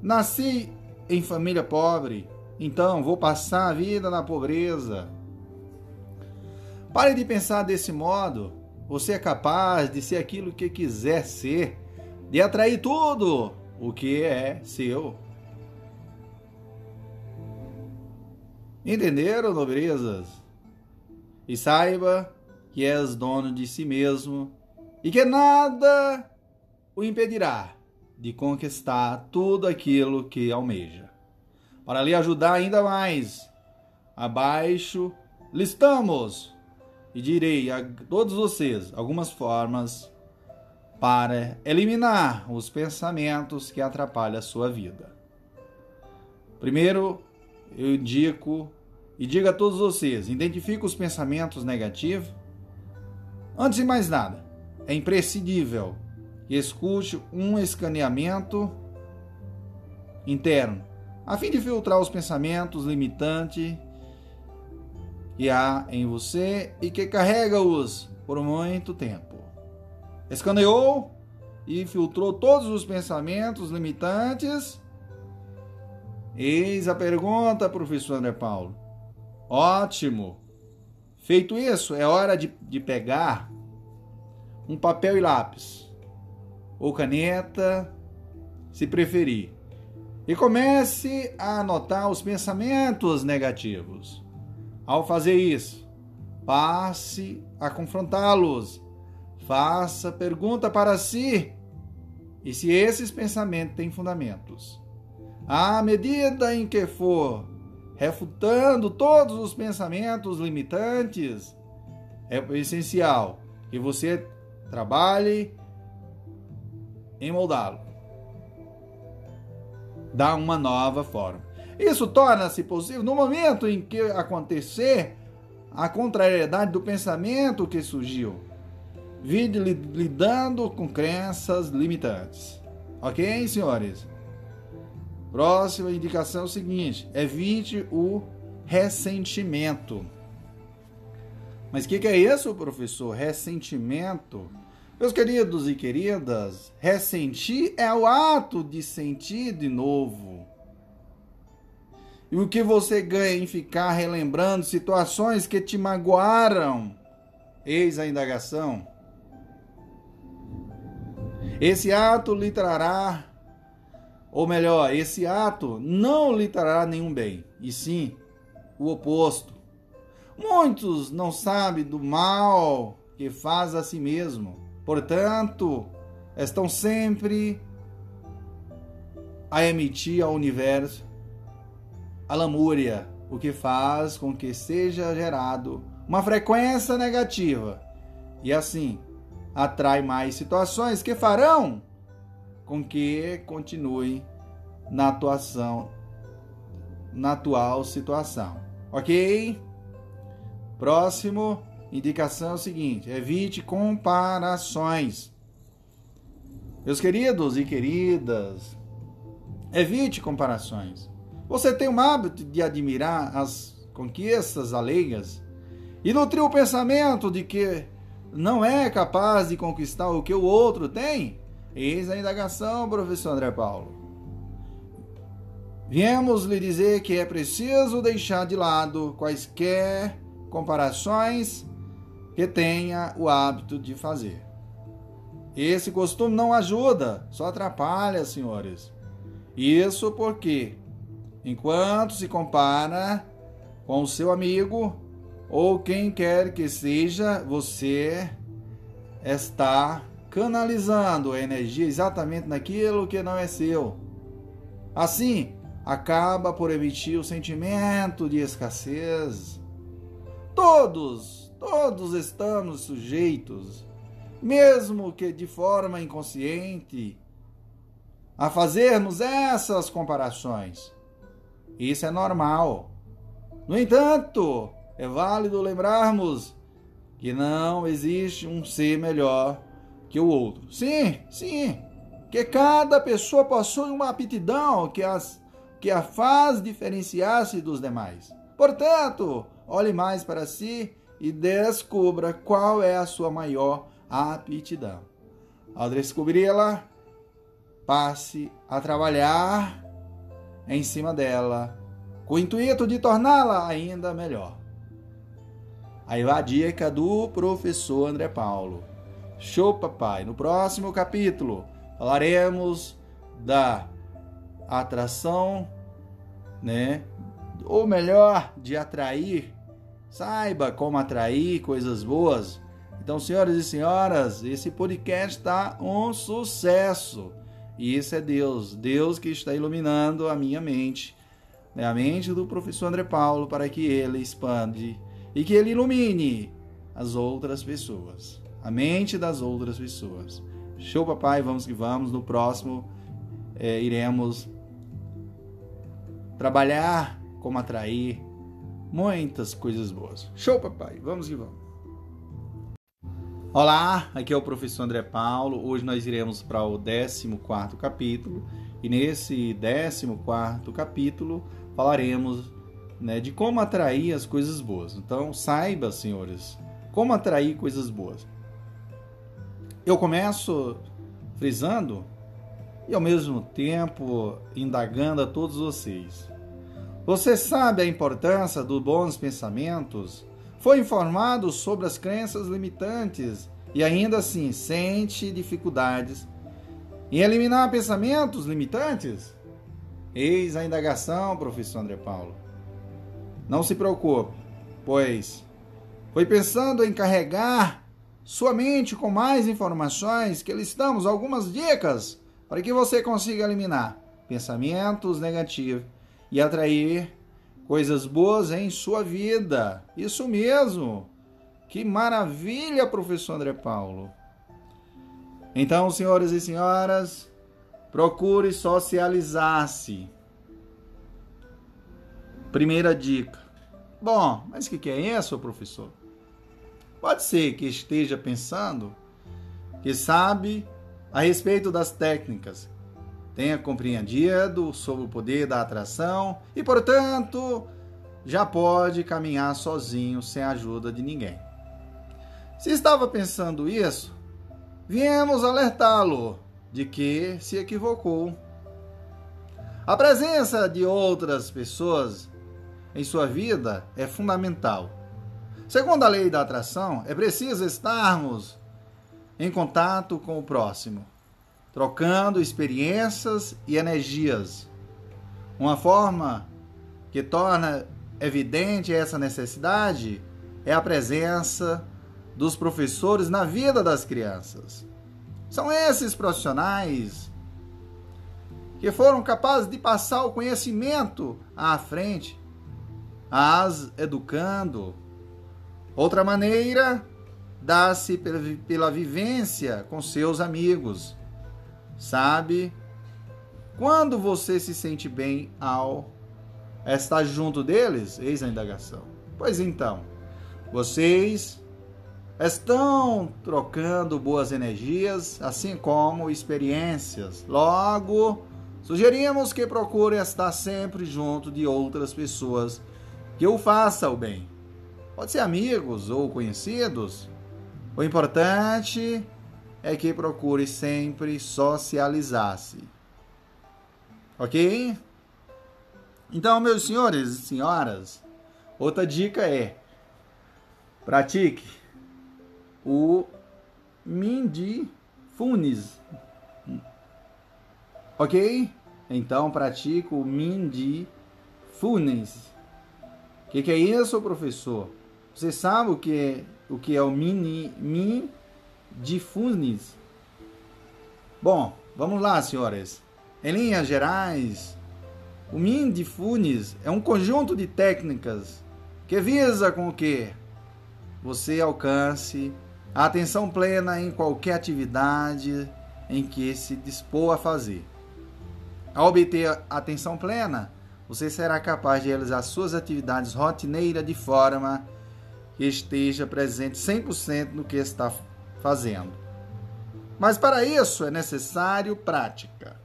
Nasci em família pobre, então vou passar a vida na pobreza. Pare de pensar desse modo. Você é capaz de ser aquilo que quiser ser, de atrair tudo o que é seu. Entenderam, nobrezas? E saiba que és dono de si mesmo e que nada o impedirá de conquistar tudo aquilo que almeja. Para lhe ajudar ainda mais, abaixo listamos e direi a todos vocês algumas formas para eliminar os pensamentos que atrapalham a sua vida. Primeiro, eu indico e diga a todos vocês: identifique os pensamentos negativos. Antes de mais nada, é imprescindível que escute um escaneamento interno, a fim de filtrar os pensamentos limitantes que há em você e que carrega-os por muito tempo. Escaneou e filtrou todos os pensamentos limitantes. Eis a pergunta, professor André Paulo. Ótimo! Feito isso, é hora de, de pegar um papel e lápis, ou caneta, se preferir, E comece a anotar os pensamentos negativos. Ao fazer isso, passe a confrontá-los. Faça pergunta para si e se esses pensamentos têm fundamentos. À medida em que for refutando todos os pensamentos limitantes, é essencial que você trabalhe em moldá-lo. Dá uma nova forma. Isso torna-se possível no momento em que acontecer a contrariedade do pensamento que surgiu. Vide lidando com crenças limitantes. Ok, senhores? Próxima indicação é o seguinte: evite o ressentimento. Mas o que, que é isso, professor? Ressentimento? Meus queridos e queridas, ressentir é o ato de sentir de novo. E o que você ganha em ficar relembrando situações que te magoaram? Eis a indagação. Esse ato lhe trará, ou melhor, esse ato não lhe trará nenhum bem, e sim o oposto. Muitos não sabem do mal que faz a si mesmo Portanto, estão sempre a emitir ao universo a lamúria, o que faz com que seja gerado uma frequência negativa e assim atrai mais situações que farão com que continue na atuação na atual situação. OK? Próximo indicação é o seguinte: evite comparações. Meus queridos e queridas, evite comparações. Você tem o hábito de admirar as conquistas alheias e nutrir o pensamento de que não é capaz de conquistar o que o outro tem? Eis a indagação, professor André Paulo. Viemos lhe dizer que é preciso deixar de lado quaisquer comparações que tenha o hábito de fazer. Esse costume não ajuda, só atrapalha, senhores. Isso porque, enquanto se compara com o seu amigo ou quem quer que seja, você está canalizando a energia exatamente naquilo que não é seu. Assim, acaba por emitir o sentimento de escassez. Todos Todos estamos sujeitos, mesmo que de forma inconsciente, a fazermos essas comparações. Isso é normal. No entanto, é válido lembrarmos que não existe um ser melhor que o outro. Sim, sim, que cada pessoa possui uma aptidão que, as, que a faz diferenciar-se dos demais. Portanto, olhe mais para si e descubra qual é a sua maior aptidão. Ao descobri-la, passe a trabalhar em cima dela, com o intuito de torná-la ainda melhor. Aí vai a dica do professor André Paulo. Show, papai! No próximo capítulo falaremos da atração, né? Ou melhor, de atrair Saiba como atrair coisas boas. Então, senhoras e senhoras, esse podcast está um sucesso. E isso é Deus, Deus que está iluminando a minha mente, né? a mente do professor André Paulo, para que ele expande e que ele ilumine as outras pessoas, a mente das outras pessoas. Show, papai, vamos que vamos. No próximo, é, iremos trabalhar como atrair muitas coisas boas. Show, papai. Vamos que vamos. Olá, aqui é o professor André Paulo. Hoje nós iremos para o 14 capítulo. E nesse 14 capítulo falaremos né, de como atrair as coisas boas. Então, saiba, senhores, como atrair coisas boas. Eu começo frisando e ao mesmo tempo indagando a todos vocês. Você sabe a importância dos bons pensamentos? Foi informado sobre as crenças limitantes e ainda assim sente dificuldades em eliminar pensamentos limitantes? Eis a indagação, professor André Paulo. Não se preocupe, pois foi pensando em carregar sua mente com mais informações que listamos algumas dicas para que você consiga eliminar pensamentos negativos e atrair coisas boas em sua vida. Isso mesmo. Que maravilha, professor André Paulo. Então, senhores e senhoras, procure socializar-se. Primeira dica. Bom, mas o que, que é isso, professor? Pode ser que esteja pensando que sabe a respeito das técnicas, tenha compreendido sobre o poder da atração e, portanto, já pode caminhar sozinho sem a ajuda de ninguém. Se estava pensando isso, viemos alertá-lo de que se equivocou. A presença de outras pessoas em sua vida é fundamental. Segundo a lei da atração, é preciso estarmos em contato com o próximo, trocando experiências e energias. Uma forma que torna evidente essa necessidade é a presença dos professores na vida das crianças. São esses profissionais que foram capazes de passar o conhecimento à frente, as educando. Outra maneira dá-se pela vivência com seus amigos. Sabe? Quando você se sente bem ao estar junto deles? Eis a indagação. Pois então, vocês estão trocando boas energias, assim como experiências. Logo, sugerimos que procure estar sempre junto de outras pessoas que o façam bem. Pode ser amigos ou conhecidos. O importante é que procure sempre socializar-se. Ok? Então, meus senhores e senhoras, outra dica é: pratique o mindfulness. Ok? Então, pratique o mindfulness. O que, que, é isso, professor? Você sabe o que é o, que é o mini, mindfulness? Bom, vamos lá, senhoras. Em linhas gerais, o mindfulness é um conjunto de técnicas que visa com que você alcance a atenção plena em qualquer atividade em que se dispor a fazer. Ao obter atenção plena, você será capaz de realizar suas atividades rotineiras de forma esteja presente 100% no que está fazendo. Mas para isso é necessário prática.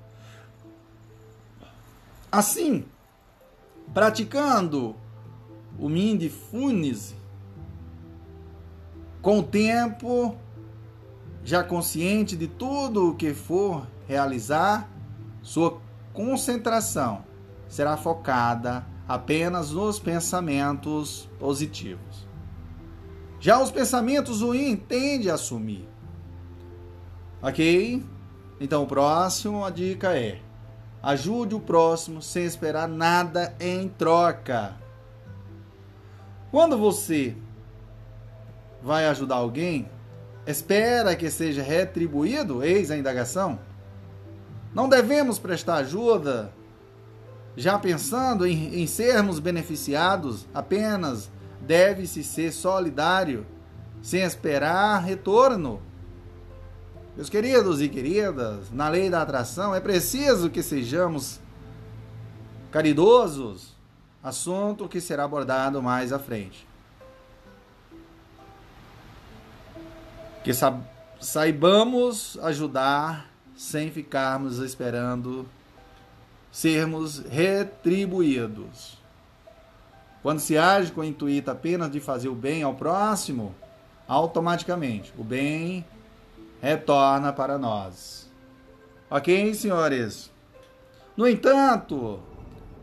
Assim, praticando o mindfulness, com o tempo, já consciente de tudo o que for realizar, sua concentração será focada apenas nos pensamentos positivos. Já os pensamentos ruins tende a sumir. Ok? Então, o próximo, a dica é: Ajude o próximo sem esperar nada em troca. Quando você vai ajudar alguém, espera que seja retribuído? Eis a indagação. Não devemos prestar ajuda já pensando em, em sermos beneficiados, apenas deve-se ser solidário, sem esperar retorno. Meus queridos e queridas, na lei da atração é preciso que sejamos caridosos, assunto que será abordado mais à frente. Que saibamos ajudar sem ficarmos esperando sermos retribuídos. Quando se age com o intuito apenas de fazer o bem ao próximo, automaticamente o bem retorna para nós. Ok, senhores? No entanto,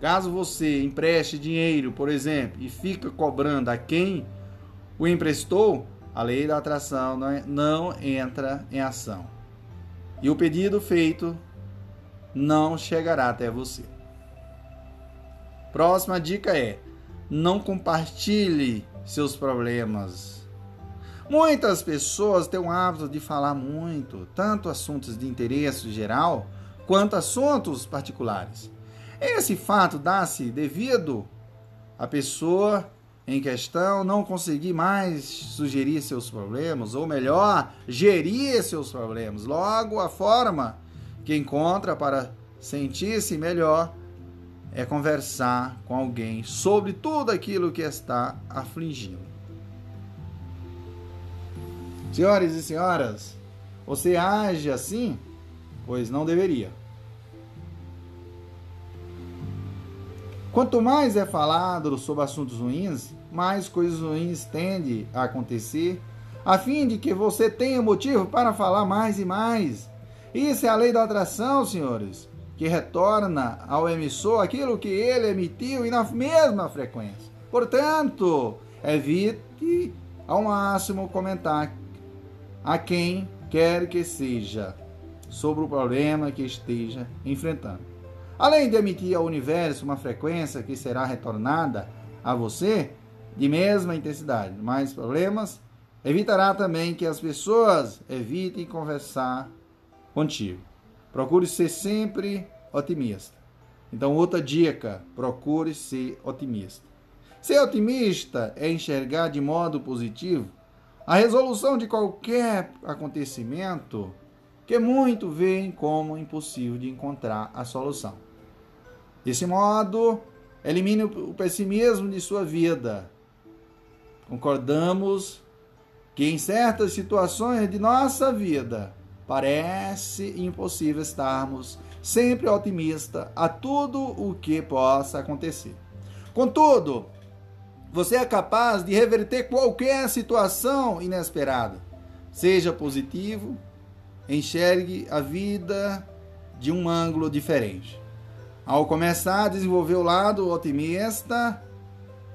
caso você empreste dinheiro, por exemplo, e fica cobrando a quem o emprestou, a lei da atração não, é, entra em ação. E o pedido feito não chegará até você. Próxima dica é: não compartilhe seus problemas. Muitas pessoas têm o hábito de falar muito, tanto assuntos de interesse geral quanto assuntos particulares. Esse fato dá-se devido à pessoa em questão não conseguir mais sugerir seus problemas, ou melhor, gerir seus problemas. Logo, a forma que encontra para sentir-se melhor é conversar com alguém sobre tudo aquilo que está afligindo. Senhores e senhoras, você age assim? Pois não deveria. Quanto mais é falado sobre assuntos ruins, mais coisas ruins tendem a acontecer, a fim de que você tenha motivo para falar mais e mais. Isso é a lei da atração, senhores, que retorna ao emissor aquilo que ele emitiu e na mesma frequência. Portanto, evite ao máximo comentar a quem quer que seja sobre o problema que esteja enfrentando. Além de emitir ao universo uma frequência que será retornada a você, de mesma intensidade, mais problemas, evitará também que as pessoas evitem conversar contigo. Procure ser sempre otimista. Então, outra dica: procure ser otimista. Ser otimista é enxergar de modo positivo a resolução de qualquer acontecimento que muito veem como impossível de encontrar a solução. Desse modo, elimine o pessimismo de sua vida Concordamos que em certas situações de nossa vida parece impossível estarmos sempre otimistas a tudo o que possa acontecer. Contudo, você é capaz de reverter qualquer situação inesperada. Seja positivo, enxergue a vida de um ângulo diferente. Ao começar a desenvolver o lado otimista,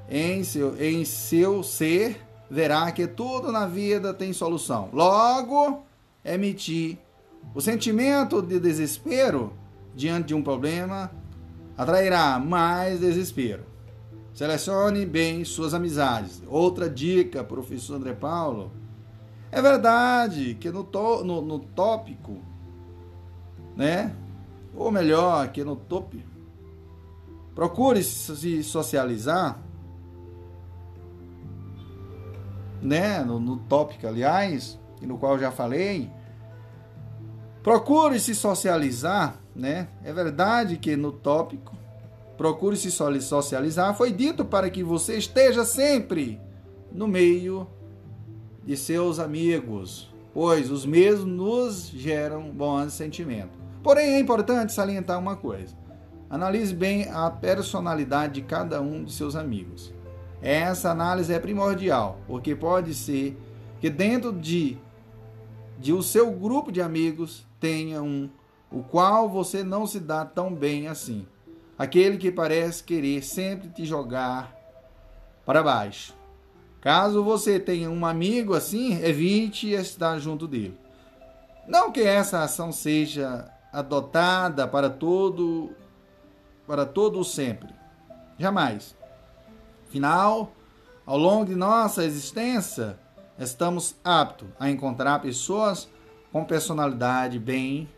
em seu, em seu ser, verá que tudo na vida tem solução. Logo, emitir o sentimento de desespero diante de um problema atrairá mais desespero. Selecione bem suas amizades. Outra dica, professor André Paulo. É verdade que no, to, no, no tópico, né? Ou melhor, que no top, procure se socializar né, no, no tópico, aliás, e no qual já falei, procure se socializar, né? É verdade que no tópico procure se socializar foi dito para que você esteja sempre no meio de seus amigos, pois os mesmos nos geram bons sentimentos. Porém, é importante salientar uma coisa: analise bem a personalidade de cada um de seus amigos. Essa análise é primordial, porque pode ser que dentro de, de o seu grupo de amigos tenha um o qual você não se dá tão bem assim. Aquele que parece querer sempre te jogar para baixo. Caso você tenha um amigo assim, evite estar junto dele. Não que essa ação seja adotada para todo para todo sempre. Jamais. Afinal, ao longo de nossa existência, estamos aptos a encontrar pessoas com personalidade bem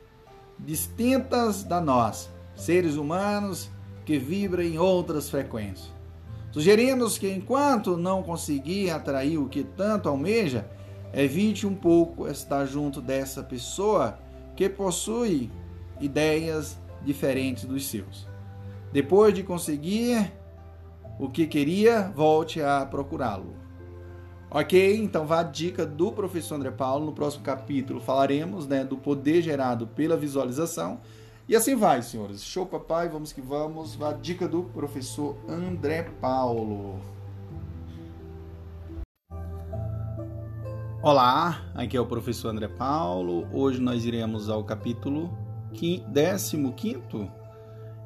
distintas da nossa, seres humanos que vibram em outras frequências. Sugerimos que enquanto não conseguir atrair o que tanto almeja, evite um pouco estar junto dessa pessoa que possui ideias diferentes dos seus. Depois de conseguir o que queria, volte a procurá-lo. Ok? Então vá a dica do professor André Paulo. No próximo capítulo falaremos né, do poder gerado pela visualização. E assim vai, senhores. Show, papai. Vamos que vamos. Vá a dica do professor André Paulo. Olá, aqui é o professor André Paulo. Hoje nós iremos ao capítulo 15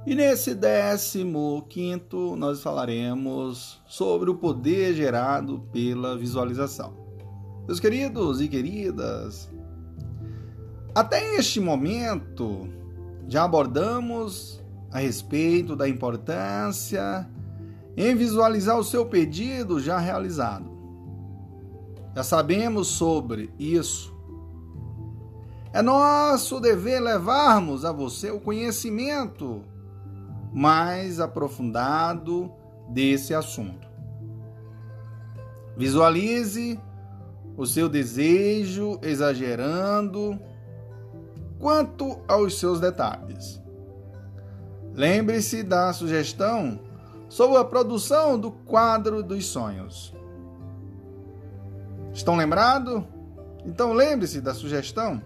e nesse décimo quinto nós falaremos sobre o poder gerado pela visualização. Meus queridos e queridas, até este momento já abordamos a respeito da importância em visualizar o seu pedido já realizado. Já sabemos sobre isso. É nosso dever levarmos a você o conhecimento mais aprofundado desse assunto. Visualize o seu desejo exagerando quanto aos seus detalhes. Lembre-se da sugestão sobre a produção do quadro dos sonhos. Estão lembrados? Então lembre-se da sugestão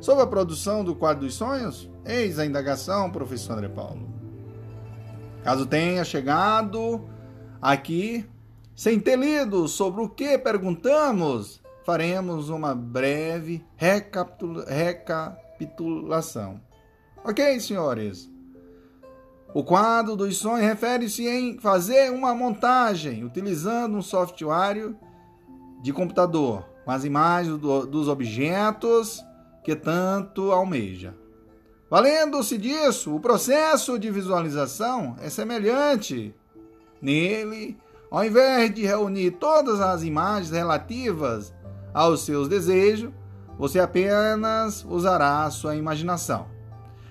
sobre a produção do quadro dos sonhos. Eis a indagação, professor André Paulo. Caso tenha chegado aqui sem ter lido sobre o que perguntamos, faremos uma breve recapitulação. Ok, senhores? O quadro dos sonhos refere-se em fazer uma montagem utilizando um software de computador com as imagens do, dos objetos que tanto almeja. Valendo-se disso, o processo de visualização é semelhante. Nele, ao invés de reunir todas as imagens relativas aos seus desejos, você apenas usará a sua imaginação.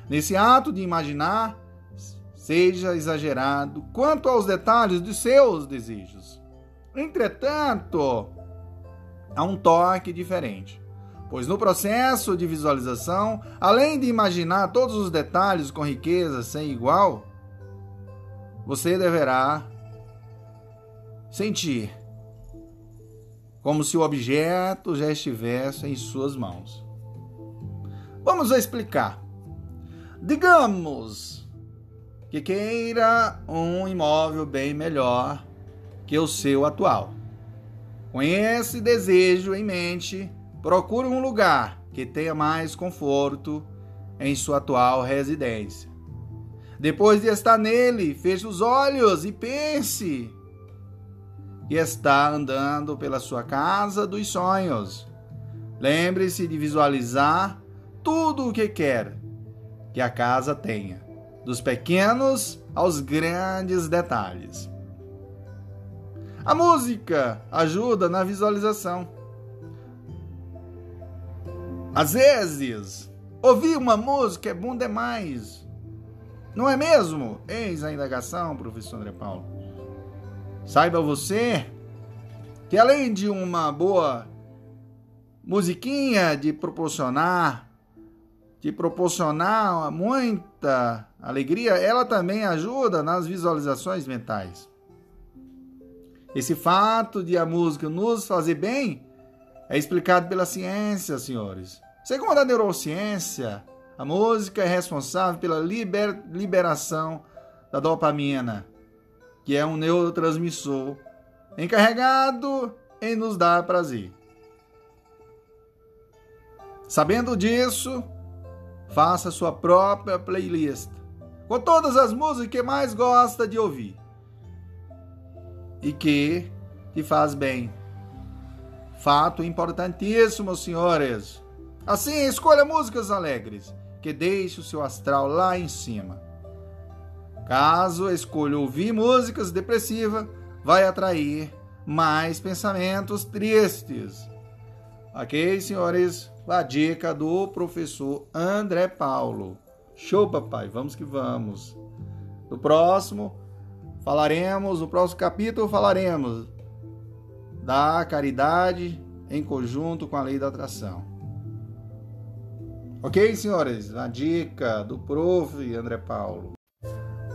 Nesse ato de imaginar, seja exagerado quanto aos detalhes dos seus desejos. Entretanto, há um toque diferente, pois no processo de visualização, além de imaginar todos os detalhes com riqueza sem igual, você deverá sentir como se o objeto já estivesse em suas mãos. Vamos explicar. Digamos que queira um imóvel bem melhor que o seu atual. Com esse desejo em mente, procure um lugar que tenha mais conforto em sua atual residência. Depois de estar nele, feche os olhos e pense que está andando pela sua casa dos sonhos. Lembre-se de visualizar tudo o que quer que a casa tenha dos pequenos aos grandes detalhes. A música ajuda na visualização. Às vezes, ouvir uma música é bom demais. Não é mesmo? Eis a indagação, professor André Paulo. Saiba você que além de uma boa musiquinha de proporcionar de proporcionar muita alegria, ela também ajuda nas visualizações mentais. Esse fato de a música nos fazer bem é explicado pela ciência, senhores. Segundo a neurociência, a música é responsável pela liber, liberação da dopamina, que é um neurotransmissor encarregado em nos dar prazer. Sabendo disso, Faça sua própria playlist com todas as músicas que mais gosta de ouvir e que te faz bem. Fato importantíssimo, senhores. Assim, escolha músicas alegres que deixe o seu astral lá em cima. Caso escolha ouvir músicas depressivas, vai atrair mais pensamentos tristes. Ok, senhores? a dica do professor André Paulo. Show, papai, vamos que vamos. No próximo, falaremos, no próximo capítulo, falaremos da caridade em conjunto com a lei da atração. Ok, senhores? A dica do prof. André Paulo.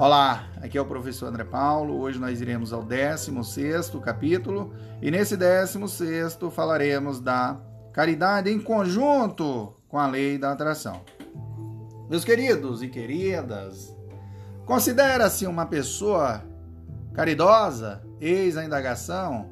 Olá, aqui é o professor André Paulo. Hoje nós iremos ao 16 capítulo e nesse 16 falaremos da caridade em conjunto com a lei da atração. Meus queridos e queridas, considera-se uma pessoa caridosa? Eis a indagação.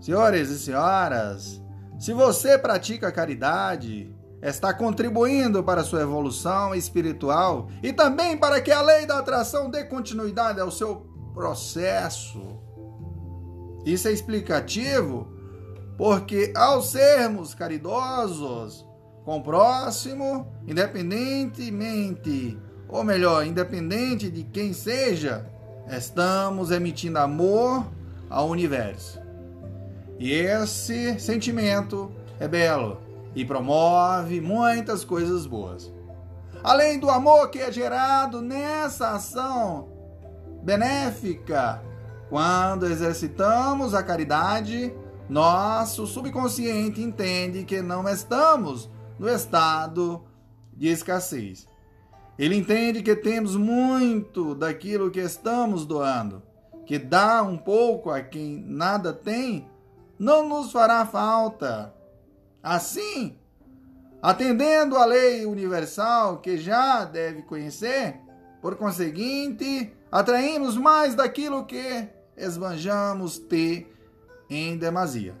Senhores e senhoras, se você pratica caridade, está contribuindo para sua evolução espiritual e também para que a lei da atração dê continuidade ao seu processo. Isso é explicativo porque ao sermos caridosos com o próximo, independentemente ou melhor, independente de quem seja, estamos emitindo amor ao universo. E esse sentimento é belo e promove muitas coisas boas. Além do amor que é gerado nessa ação benéfica, quando exercitamos a caridade, nosso subconsciente entende que não estamos no estado de escassez. Ele entende que temos muito daquilo que estamos doando, que dá um pouco a quem nada tem, não nos fará falta. Assim, atendendo à lei universal que já deve conhecer, por conseguinte, atraímos mais daquilo que esbanjamos ter em demasia.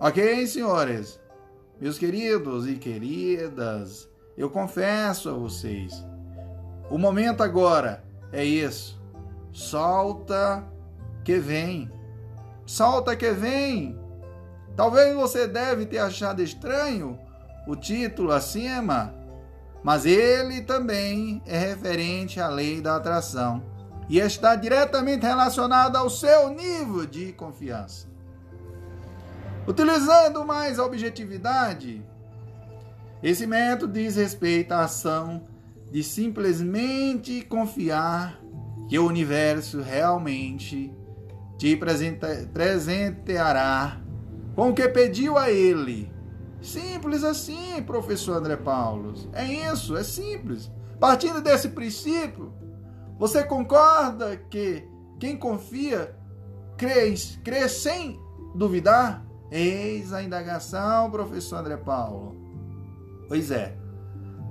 Ok, senhores? Meus queridos e queridas, eu confesso a vocês, o momento agora é isso. Solta que vem. Solta que vem. Talvez você deve ter achado estranho o título acima, mas ele também é referente à lei da atração e está diretamente relacionado ao seu nível de confiança. Utilizando mais a objetividade, esse método diz respeito à ação de simplesmente confiar que o universo realmente te presenteará com o que pediu a ele. Simples assim, professor André Paulo. É isso, é simples. Partindo desse princípio, você concorda que quem confia crê, crê sem duvidar? Eis a indagação, professor André Paulo. Pois é,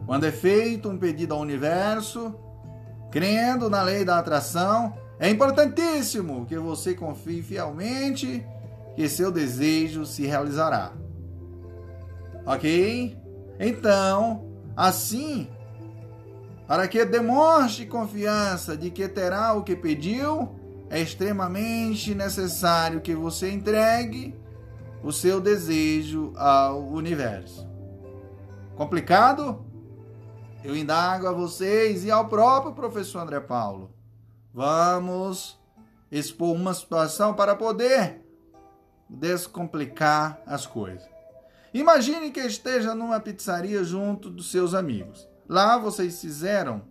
quando é feito um pedido ao universo, crendo na lei da atração, é importantíssimo que você confie fielmente que seu desejo se realizará. Ok? Então, assim, para que demonstre confiança de que terá o que pediu, é extremamente necessário que você entregue o seu desejo ao universo. Complicado? Eu indago a vocês e ao próprio professor André Paulo. Vamos expor uma situação para poder descomplicar as coisas. Imagine que esteja numa pizzaria junto dos seus amigos. Lá vocês fizeram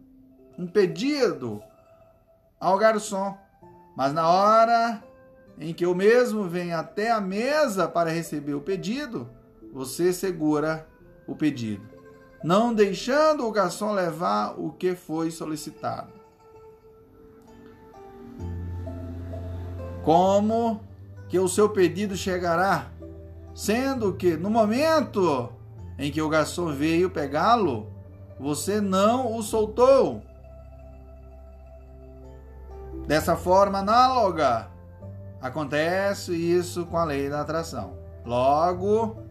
um pedido ao garçom, mas na hora em que o mesmo vem até a mesa para receber o pedido, você segura o pedido, não deixando o garçom levar o que foi solicitado. Como que o seu pedido chegará, sendo que no momento em que o garçom veio pegá-lo, você não o soltou. Dessa forma análoga, acontece isso com a lei da atração. Logo,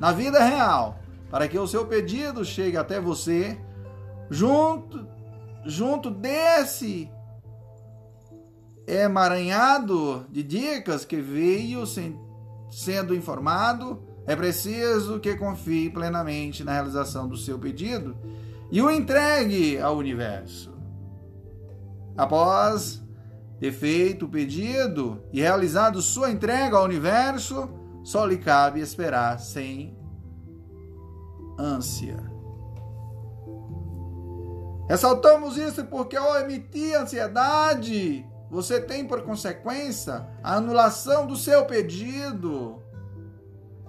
na vida real, para que o seu pedido chegue até você, junto, junto desse emaranhado de dicas que veio sem, sendo informado, é preciso que confie plenamente na realização do seu pedido e o entregue ao universo. Após ter feito o pedido e realizado sua entrega ao universo, só lhe cabe esperar sem ânsia. Ressaltamos isso porque ao emitir ansiedade, você tem por consequência a anulação do seu pedido.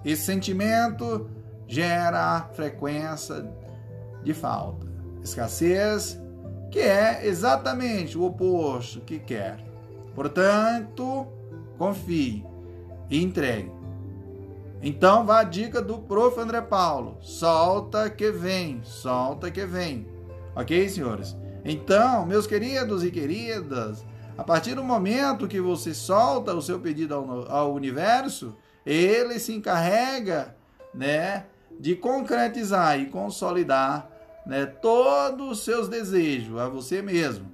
Esse sentimento gera frequência de falta, escassez, que é exatamente o oposto que quer. Portanto, confie e entregue. Então, vá a dica do prof. André Paulo: solta que vem, solta que vem. Ok, senhores? Então, meus queridos e queridas, a partir do momento que você solta o seu pedido ao, ao universo, ele se encarrega, né, de concretizar e consolidar, né, todos os seus desejos a você mesmo.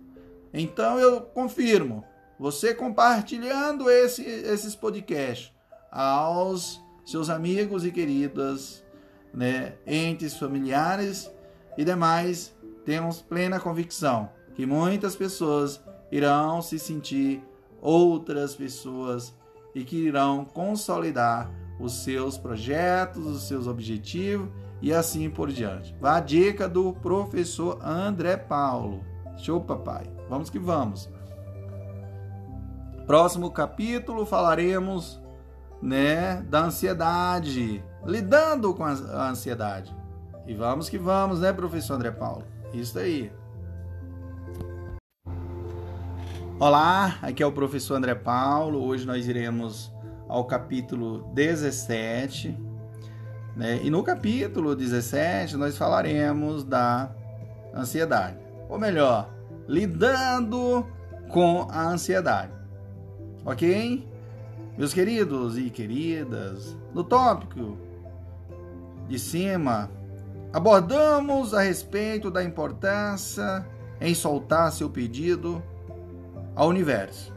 Então eu confirmo, você compartilhando esse, esses podcasts aos seus amigos e queridas, né, entes familiares e demais temos plena convicção que muitas pessoas irão se sentir outras pessoas e que irão consolidar os seus projetos, os seus objetivos e assim por diante. Vá a dica do professor André Paulo. Show, papai. Vamos que vamos. Próximo capítulo falaremos, né, da ansiedade, lidando com a ansiedade. E vamos que vamos, né, professor André Paulo? Isso aí. Olá, aqui é o professor André Paulo. Hoje nós iremos ao capítulo 17. Né? E no capítulo 17 nós falaremos da ansiedade. Ou melhor, lidando com a ansiedade. Ok? Meus queridos e queridas, no tópico de cima, abordamos a respeito da importância em soltar seu pedido ao universo.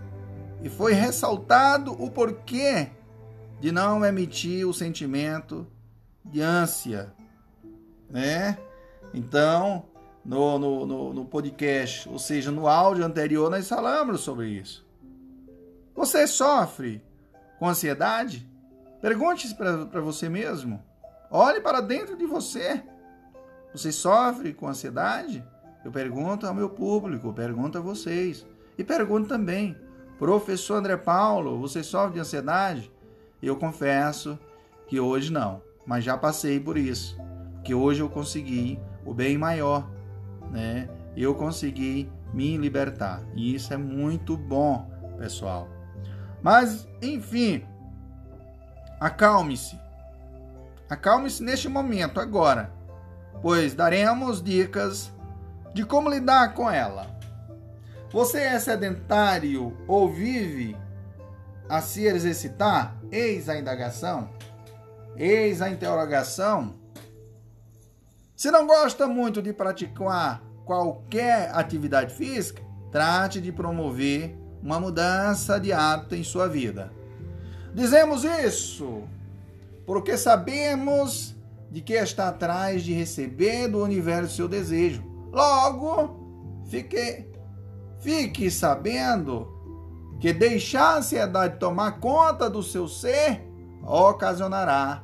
E foi ressaltado o porquê de não emitir o sentimento de ânsia, né? Então, no, no, no, no podcast, ou seja, no áudio anterior, nós falamos sobre isso. Você sofre com ansiedade? Pergunte para você mesmo. Olhe para dentro de você. Você sofre com ansiedade? Eu pergunto ao meu público, pergunto a vocês. E pergunto também, professor André Paulo, você sofre de ansiedade? Eu confesso que hoje não, mas já passei por isso. Que hoje eu consegui o bem maior, né? Eu consegui me libertar. E isso é muito bom, pessoal. Mas, enfim, acalme-se. Acalme-se neste momento, agora, pois daremos dicas de como lidar com ela. Você é sedentário ou vive a se exercitar? Eis a indagação. Eis a interrogação. Se não gosta muito de praticar qualquer atividade física, trate de promover uma mudança de hábito em sua vida. Dizemos isso porque sabemos de que está atrás de receber do universo seu desejo. Logo, fique Fique sabendo que deixar a ansiedade tomar conta do seu ser ocasionará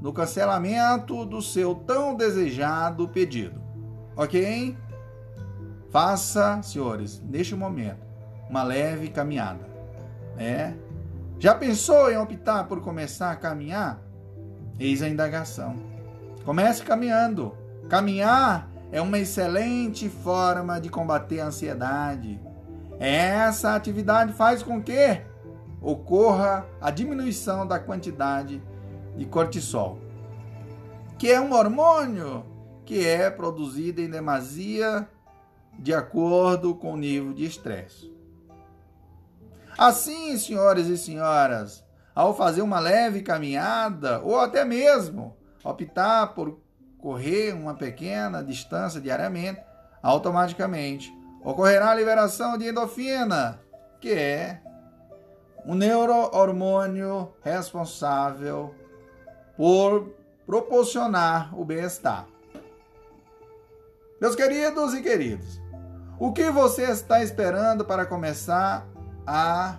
no cancelamento do seu tão desejado pedido. Ok? Faça, senhores, neste momento, uma leve caminhada. Né? Já pensou em optar por começar a caminhar? Eis a indagação. Comece caminhando. Caminhar é uma excelente forma de combater a ansiedade. Essa atividade faz com que ocorra a diminuição da quantidade de cortisol, que é um hormônio que é produzido em demasia de acordo com o nível de estresse. Assim, senhores e senhoras, ao fazer uma leve caminhada ou até mesmo optar por correr uma pequena distância diariamente, automaticamente ocorrerá a liberação de endorfina, que é um neurohormônio responsável por proporcionar o bem-estar. Meus queridos e queridos, o que você está esperando para começar a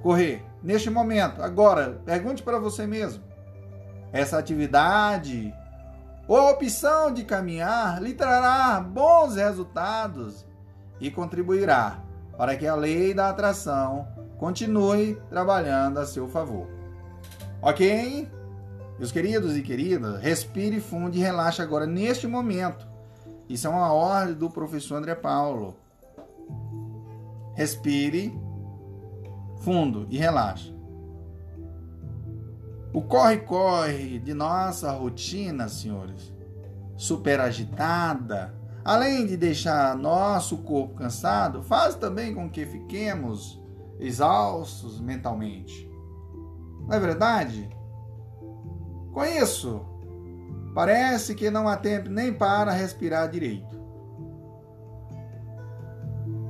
correr? Neste momento, agora, pergunte para você mesmo essa atividade ou a opção de caminhar lhe trará bons resultados e contribuirá para que a lei da atração continue trabalhando a seu favor. Ok? Meus queridos e queridas, respire fundo e relaxe agora neste momento. Isso é uma ordem do professor André Paulo. Respire fundo e relaxe. O corre-corre de nossa rotina, senhores, super agitada, além de deixar nosso corpo cansado, faz também com que fiquemos exaustos mentalmente. Não é verdade? Com isso, parece que não há tempo nem para respirar direito.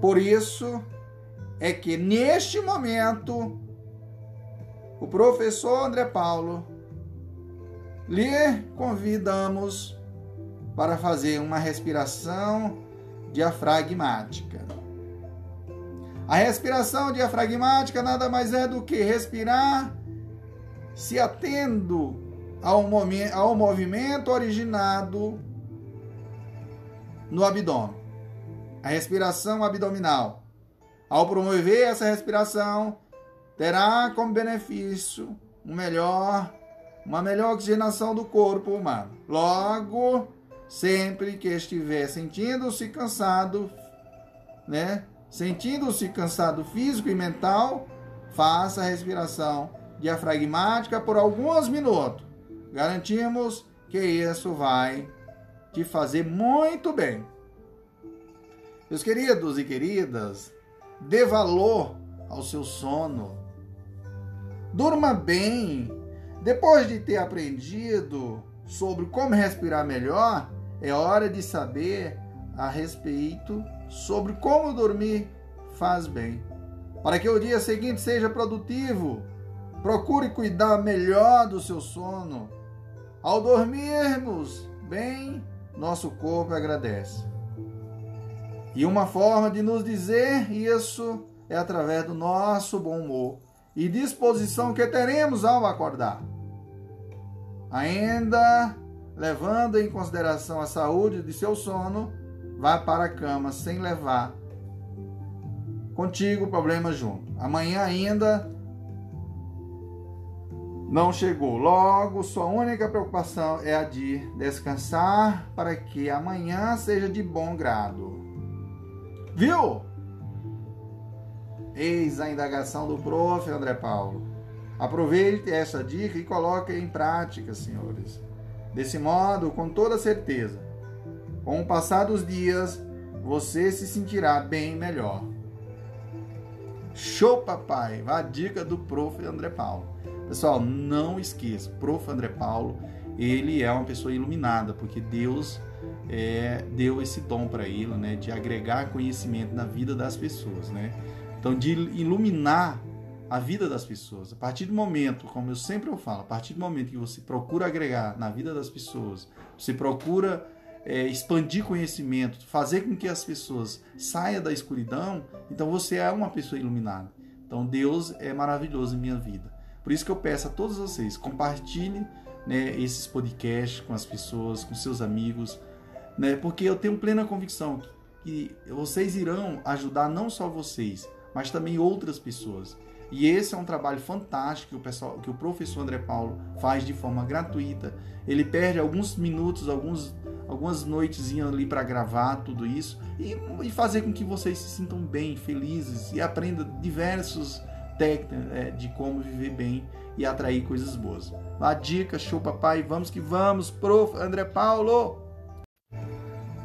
Por isso é que neste momento o professor André Paulo, lhe convidamos para fazer uma respiração diafragmática. A respiração diafragmática nada mais é do que respirar se atendo ao, ao movimento originado no abdômen. A respiração abdominal. Ao promover essa respiração, terá como benefício um melhor, uma melhor oxigenação do corpo humano. Logo, sempre que estiver sentindo-se cansado, né? Sentindo-se cansado físico e mental, faça a respiração diafragmática por alguns minutos. Garantimos que isso vai te fazer muito bem. Meus queridos e queridas, dê valor ao seu sono. Durma bem. Depois de ter aprendido sobre como respirar melhor, é hora de saber a respeito sobre como dormir faz bem. Para que o dia seguinte seja produtivo, procure cuidar melhor do seu sono. Ao dormirmos bem, nosso corpo agradece. E uma forma de nos dizer isso é através do nosso bom humor e disposição que teremos ao acordar. Ainda levando em consideração a saúde de seu sono, vá para a cama sem levar contigo o problema junto. Amanhã ainda não chegou. Logo, sua única preocupação é a de descansar para que amanhã seja de bom grado. Viu? Eis a indagação do prof. André Paulo. Aproveite essa dica e coloque em prática, senhores. Desse modo, com toda certeza, com o passar dos dias, você se sentirá bem melhor. Show, papai! A dica do prof. André Paulo. Pessoal, não esqueça, prof. André Paulo, ele é uma pessoa iluminada, porque Deus é, deu esse dom para ele, né, de agregar conhecimento na vida das pessoas, né? Então, de iluminar a vida das pessoas. A partir do momento, como eu sempre falo, a partir do momento que você procura agregar na vida das pessoas, você procura é, expandir conhecimento, fazer com que as pessoas saiam da escuridão, então você é uma pessoa iluminada. Então Deus é maravilhoso em minha vida. Por isso que eu peço a todos vocês, compartilhem né, esses podcasts com as pessoas, com seus amigos, né, porque eu tenho plena convicção que vocês irão ajudar não só vocês, mas também outras pessoas. E esse é um trabalho fantástico que o, pessoal, que o professor André Paulo faz de forma gratuita. Ele perde alguns minutos, alguns, algumas noites ali para gravar tudo isso e, e, fazer com que vocês se sintam bem, felizes e aprendam diversos técnicas é, de como viver bem e atrair coisas boas. A dica, show papai, vamos que vamos, prof. André Paulo!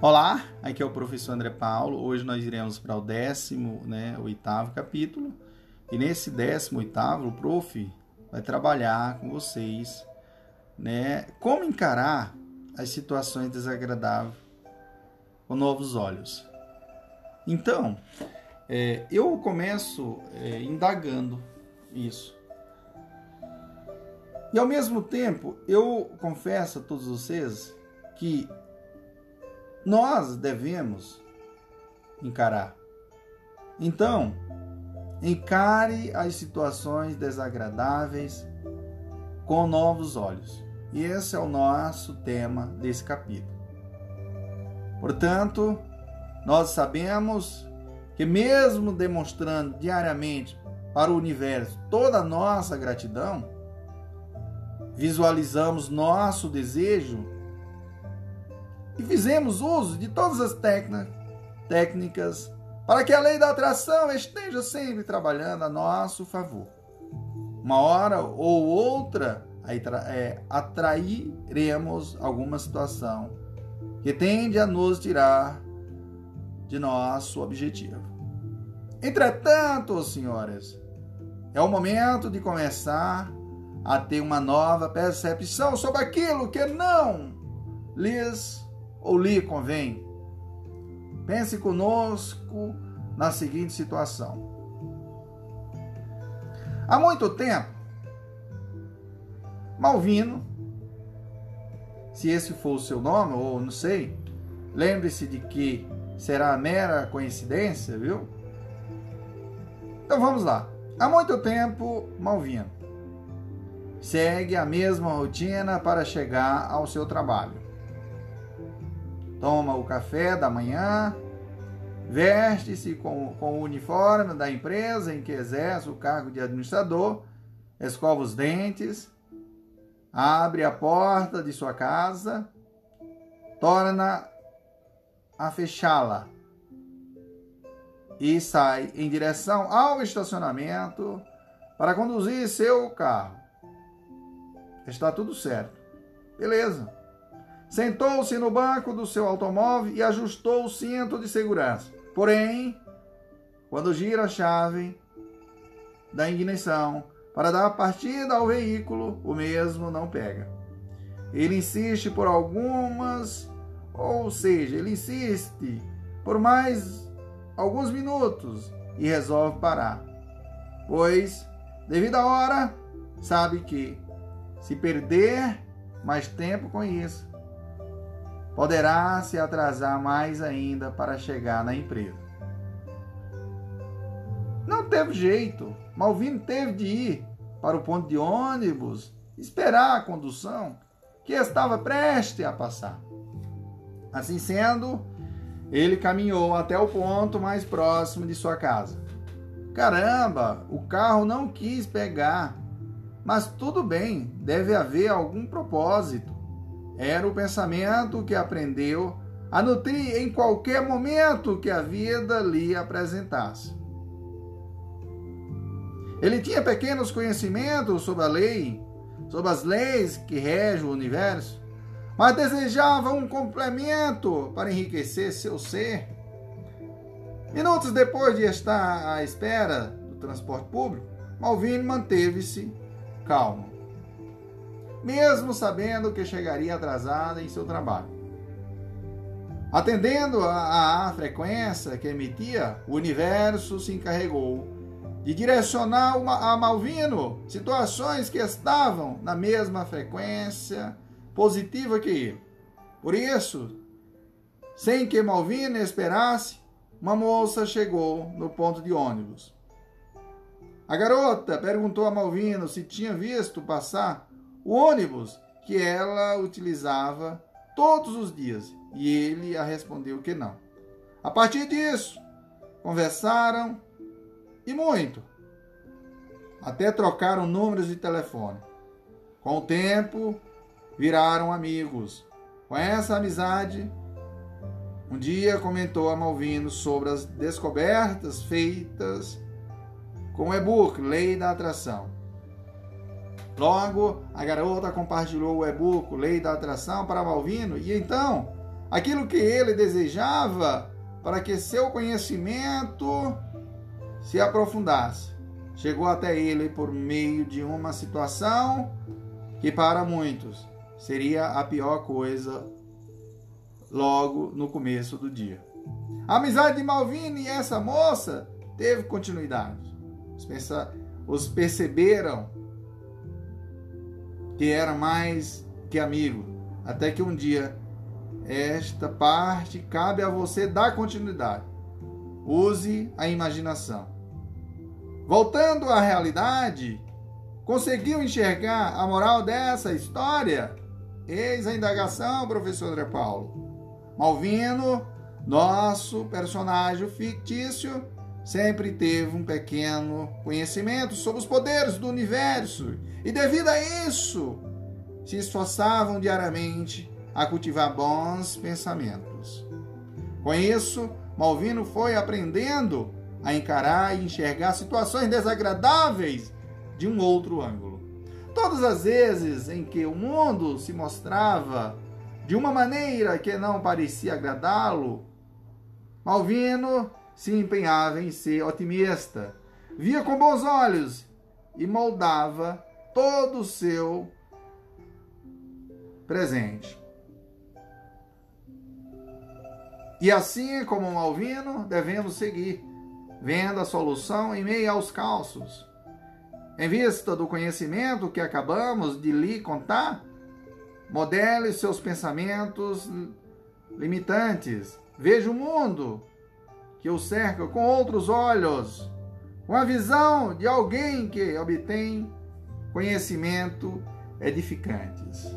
Olá, aqui é o professor André Paulo. Hoje nós iremos para o décimo, né, oitavo capítulo e nesse 18 o prof vai trabalhar com vocês, né, como encarar as situações desagradáveis com novos olhos. Então, é, eu começo é, indagando isso. E ao mesmo tempo, eu confesso a todos vocês que nós devemos encarar. Então, Encare as situações desagradáveis com novos olhos. E esse é o nosso tema desse capítulo. Portanto, nós sabemos que, mesmo demonstrando diariamente para o universo toda a nossa gratidão, visualizamos nosso desejo e fizemos uso de todas as técnicas para que a lei da atração esteja sempre trabalhando a nosso favor. Uma hora ou outra é, atrairemos alguma situação que tende a nos tirar de nosso objetivo. Entretanto, senhoras, é o momento de começar a ter uma nova percepção sobre aquilo que não lhes ou lhe convém Pense conosco na seguinte situação. Há muito tempo, Malvino se esse for o seu nome, ou não sei, lembre-se de que será mera coincidência, viu? Então vamos lá. Há muito tempo, Malvino segue a mesma rotina para chegar ao seu trabalho. Toma o café da manhã, veste-se com, com o uniforme da empresa em que exerce o cargo de administrador, escova os dentes, abre a porta de sua casa, torna a fechá-la e sai em direção ao estacionamento para conduzir seu carro. Está tudo certo. Beleza. Sentou-se no banco do seu automóvel e ajustou o cinto de segurança. Porém, quando gira a chave da ignição para dar partida ao veículo, o mesmo não pega. Ele insiste por algumas, ou seja, ele insiste por mais alguns minutos e resolve parar. Pois, devido à hora, sabe que se perder mais tempo com isso, poderá se atrasar mais ainda para chegar na empresa. Não teve jeito. Malvino teve de ir para o ponto de ônibus, esperar a condução que estava prestes a passar. Assim sendo, ele caminhou até o ponto mais próximo de sua casa. Caramba, o carro não quis pegar. Mas tudo bem, deve haver algum propósito. Era o pensamento que aprendeu a nutrir em qualquer momento que a vida lhe apresentasse. Ele tinha pequenos conhecimentos sobre a lei, sobre as leis que regem o universo, mas desejava um complemento para enriquecer seu ser. Minutos depois de estar à espera do transporte público, Malvino manteve-se calmo, mesmo sabendo que chegaria atrasada em seu trabalho. Atendendo à frequência que emitia, o universo se encarregou de direcionar a Malvino situações que estavam na mesma frequência positiva que ele. Por isso, sem que Malvina esperasse, uma moça chegou no ponto de ônibus. A garota perguntou a Malvino se tinha visto passar o ônibus que ela utilizava todos os dias e ele a respondeu que não. A partir disso, conversaram e muito. Até trocaram números de telefone. Com o tempo, viraram amigos. Com essa amizade, um dia comentou a Malvino sobre as descobertas feitas com o e-book Lei da Atração. Logo, a garota compartilhou o e-book Lei da Atração para Malvino e então, aquilo que ele desejava para que seu conhecimento se aprofundasse, chegou até ele por meio de uma situação que para muitos seria a pior coisa logo no começo do dia. A amizade de Malvino e essa moça teve continuidade. Os, perceberam que era mais que amigo, até que um dia esta parte cabe a você dar continuidade. Use a imaginação. Voltando à realidade, conseguiu enxergar a moral dessa história? Eis a indagação, professor André Paulo. Malvino, nosso personagem fictício, sempre teve um pequeno conhecimento sobre os poderes do universo e, devido a isso, se esforçavam diariamente a cultivar bons pensamentos. Com isso, Malvino foi aprendendo a encarar e enxergar situações desagradáveis de um outro ângulo. Todas as vezes em que o mundo se mostrava de uma maneira que não parecia agradá-lo, Malvino se empenhava em ser otimista, via com bons olhos e moldava todo o seu presente. E assim como Malvino, devemos seguir, vendo a solução em meio aos calços em vista do conhecimento que acabamos de lhe contar, Modele seus pensamentos limitantes. Veja o mundo que o cerca com outros olhos, com a visão de alguém que obtém conhecimento edificantes.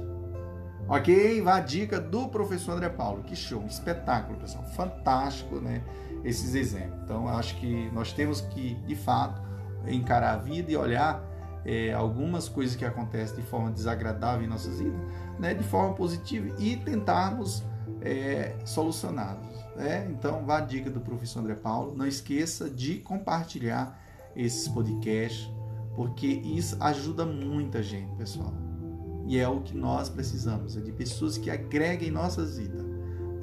Ok? Vai a dica do professor André Paulo. Que show, um espetáculo, pessoal. Fantástico, né? Esses exemplos. Então, acho que nós temos que, de fato, encarar a vida e olhar é, algumas coisas que acontecem de forma desagradável em nossas vidas, né? De forma positiva e tentarmos é, solucioná-los. Né? Então, vá a dica do professor André Paulo. Não esqueça de compartilhar esses podcasts, porque isso ajuda muita gente, pessoal. E é o que nós precisamos, é de pessoas que agreguem nossas vidas.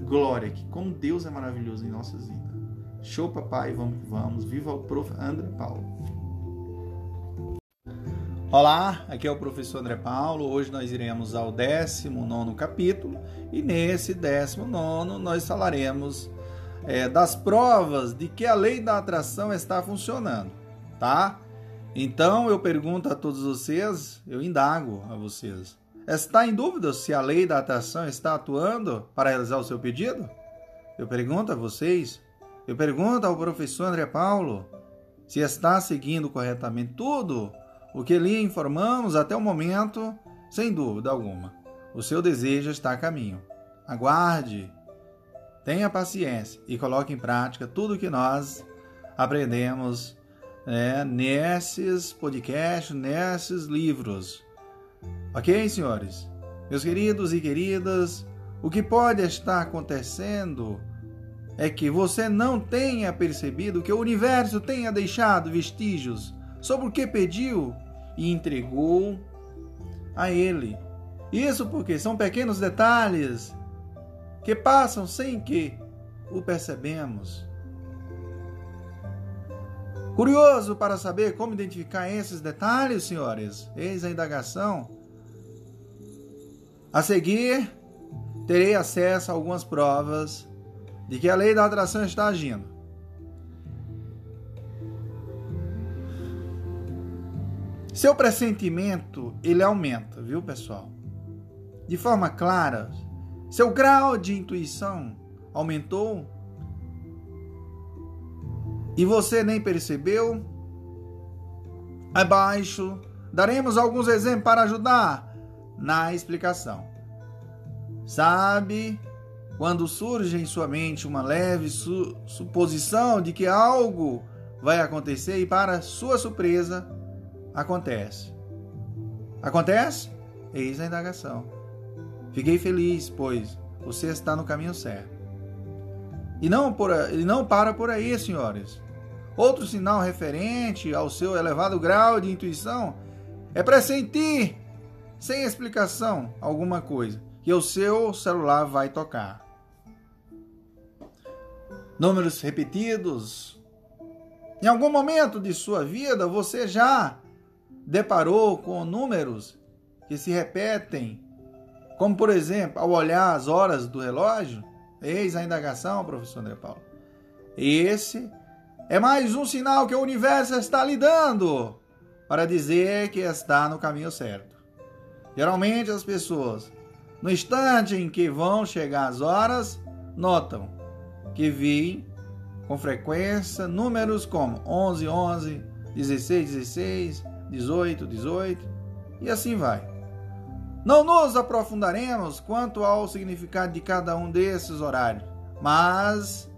Glória, que como Deus é maravilhoso em nossas vidas. Show, papai, vamos que vamos. Viva o prof. André Paulo. Olá, aqui é o professor André Paulo. Hoje nós iremos ao 19 capítulo e nesse 19 nós falaremos é, das provas de que a lei da atração está funcionando, tá? Então eu pergunto a todos vocês, eu indago a vocês: está em dúvida se a lei da atração está atuando para realizar o seu pedido? Eu pergunto a vocês, eu pergunto ao professor André Paulo se está seguindo corretamente tudo o que lhe informamos até o momento, sem dúvida alguma. O seu desejo está a caminho. Aguarde, tenha paciência e coloque em prática tudo o que nós aprendemos né, nesses podcasts, nesses livros. Ok, senhores? Meus queridos e queridas, o que pode estar acontecendo é que você não tenha percebido que o universo tenha deixado vestígios sobre o que pediu e entregou a ele. Isso porque são pequenos detalhes que passam sem que o percebemos. Curioso para saber como identificar esses detalhes, senhores? Eis a indagação. A seguir, terei acesso a algumas provas de que a lei da atração está agindo. Seu pressentimento, ele aumenta, viu, pessoal? De forma clara, seu grau de intuição aumentou e você nem percebeu? Abaixo, daremos alguns exemplos para ajudar na explicação. Sabe quando surge em sua mente uma leve su suposição de que algo vai acontecer e, para sua surpresa, acontece? Acontece? Eis a indagação. Fiquei feliz, pois você está no caminho certo. E não, por, e não para por aí, senhores. Outro sinal referente ao seu elevado grau de intuição é pressentir, sem explicação alguma coisa, que o seu celular vai tocar. Números repetidos. Em algum momento de sua vida você já deparou com números que se repetem, como por exemplo, ao olhar as horas do relógio? Eis a indagação, professor André Paulo. Esse é mais um sinal que o universo está lhe dando para dizer que está no caminho certo. Geralmente as pessoas, no instante em que vão chegar as horas, notam que vi com frequência números como 11, 11, 16, 16, 18, 18 e assim vai. Não nos aprofundaremos quanto ao significado de cada um desses horários, mas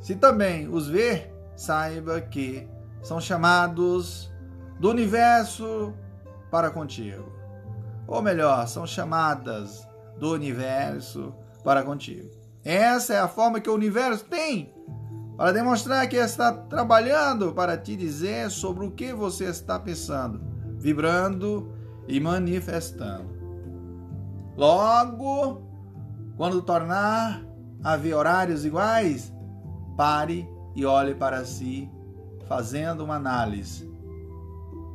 se também os ver, saiba que são chamados do universo para contigo. Ou melhor, são chamadas do universo para contigo. Essa é a forma que o universo tem para demonstrar que está trabalhando para te dizer sobre o que você está pensando, vibrando e manifestando. Logo, quando tornar a ver horários iguais, pare e olhe para si, fazendo uma análise.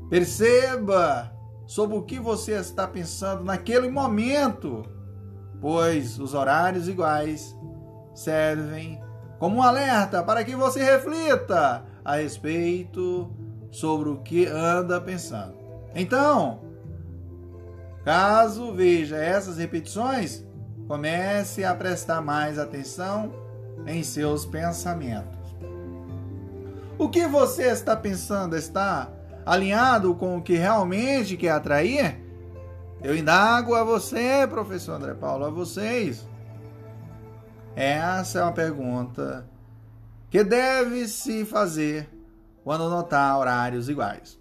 Perceba sobre o que você está pensando naquele momento, pois os horários iguais servem como um alerta para que você reflita a respeito sobre o que anda pensando. Então, Caso veja essas repetições, comece a prestar mais atenção em seus pensamentos. O que você está pensando está alinhado com o que realmente quer atrair? Eu indago a você, professor André Paulo, a vocês. Essa é uma pergunta que deve se fazer quando notar horários iguais.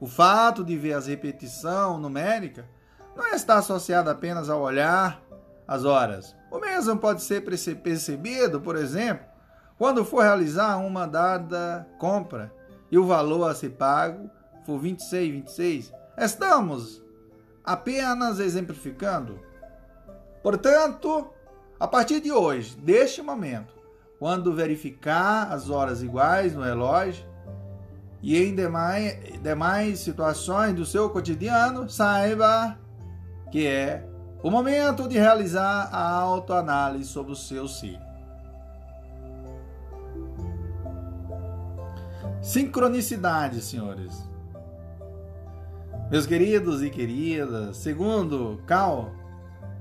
O fato de ver a repetição numérica não está associado apenas ao olhar as horas. O mesmo pode ser percebido, por exemplo, quando for realizar uma dada compra e o valor a ser pago for 26, 26. Estamos apenas exemplificando. Portanto, a partir de hoje, deste momento, quando verificar as horas iguais no relógio, e em demais, demais situações do seu cotidiano, saiba que é o momento de realizar a autoanálise sobre o seu si. Sincronicidade, senhores. Meus queridos e queridas, segundo Carl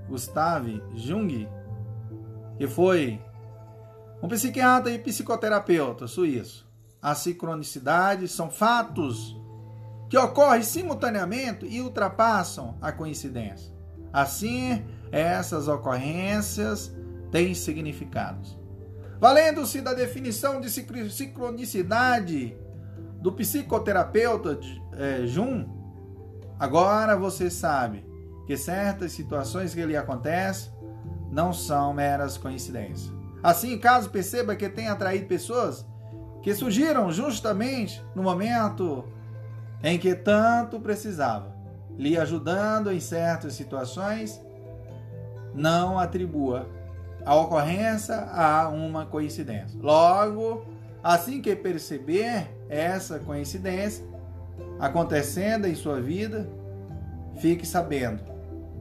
Gustav Jung, que foi um psiquiatra e psicoterapeuta suíço, a sincronicidade são fatos que ocorrem simultaneamente e ultrapassam a coincidência. Assim, essas ocorrências têm significados. Valendo-se da definição de sincronicidade do psicoterapeuta é, Jung, agora você sabe que certas situações que lhe acontecem não são meras coincidências. Assim, caso perceba que tem atraído pessoas que surgiram justamente no momento em que tanto precisava, lhe ajudando em certas situações, não atribua a ocorrência a uma coincidência. Logo, assim que perceber essa coincidência acontecendo em sua vida, fique sabendo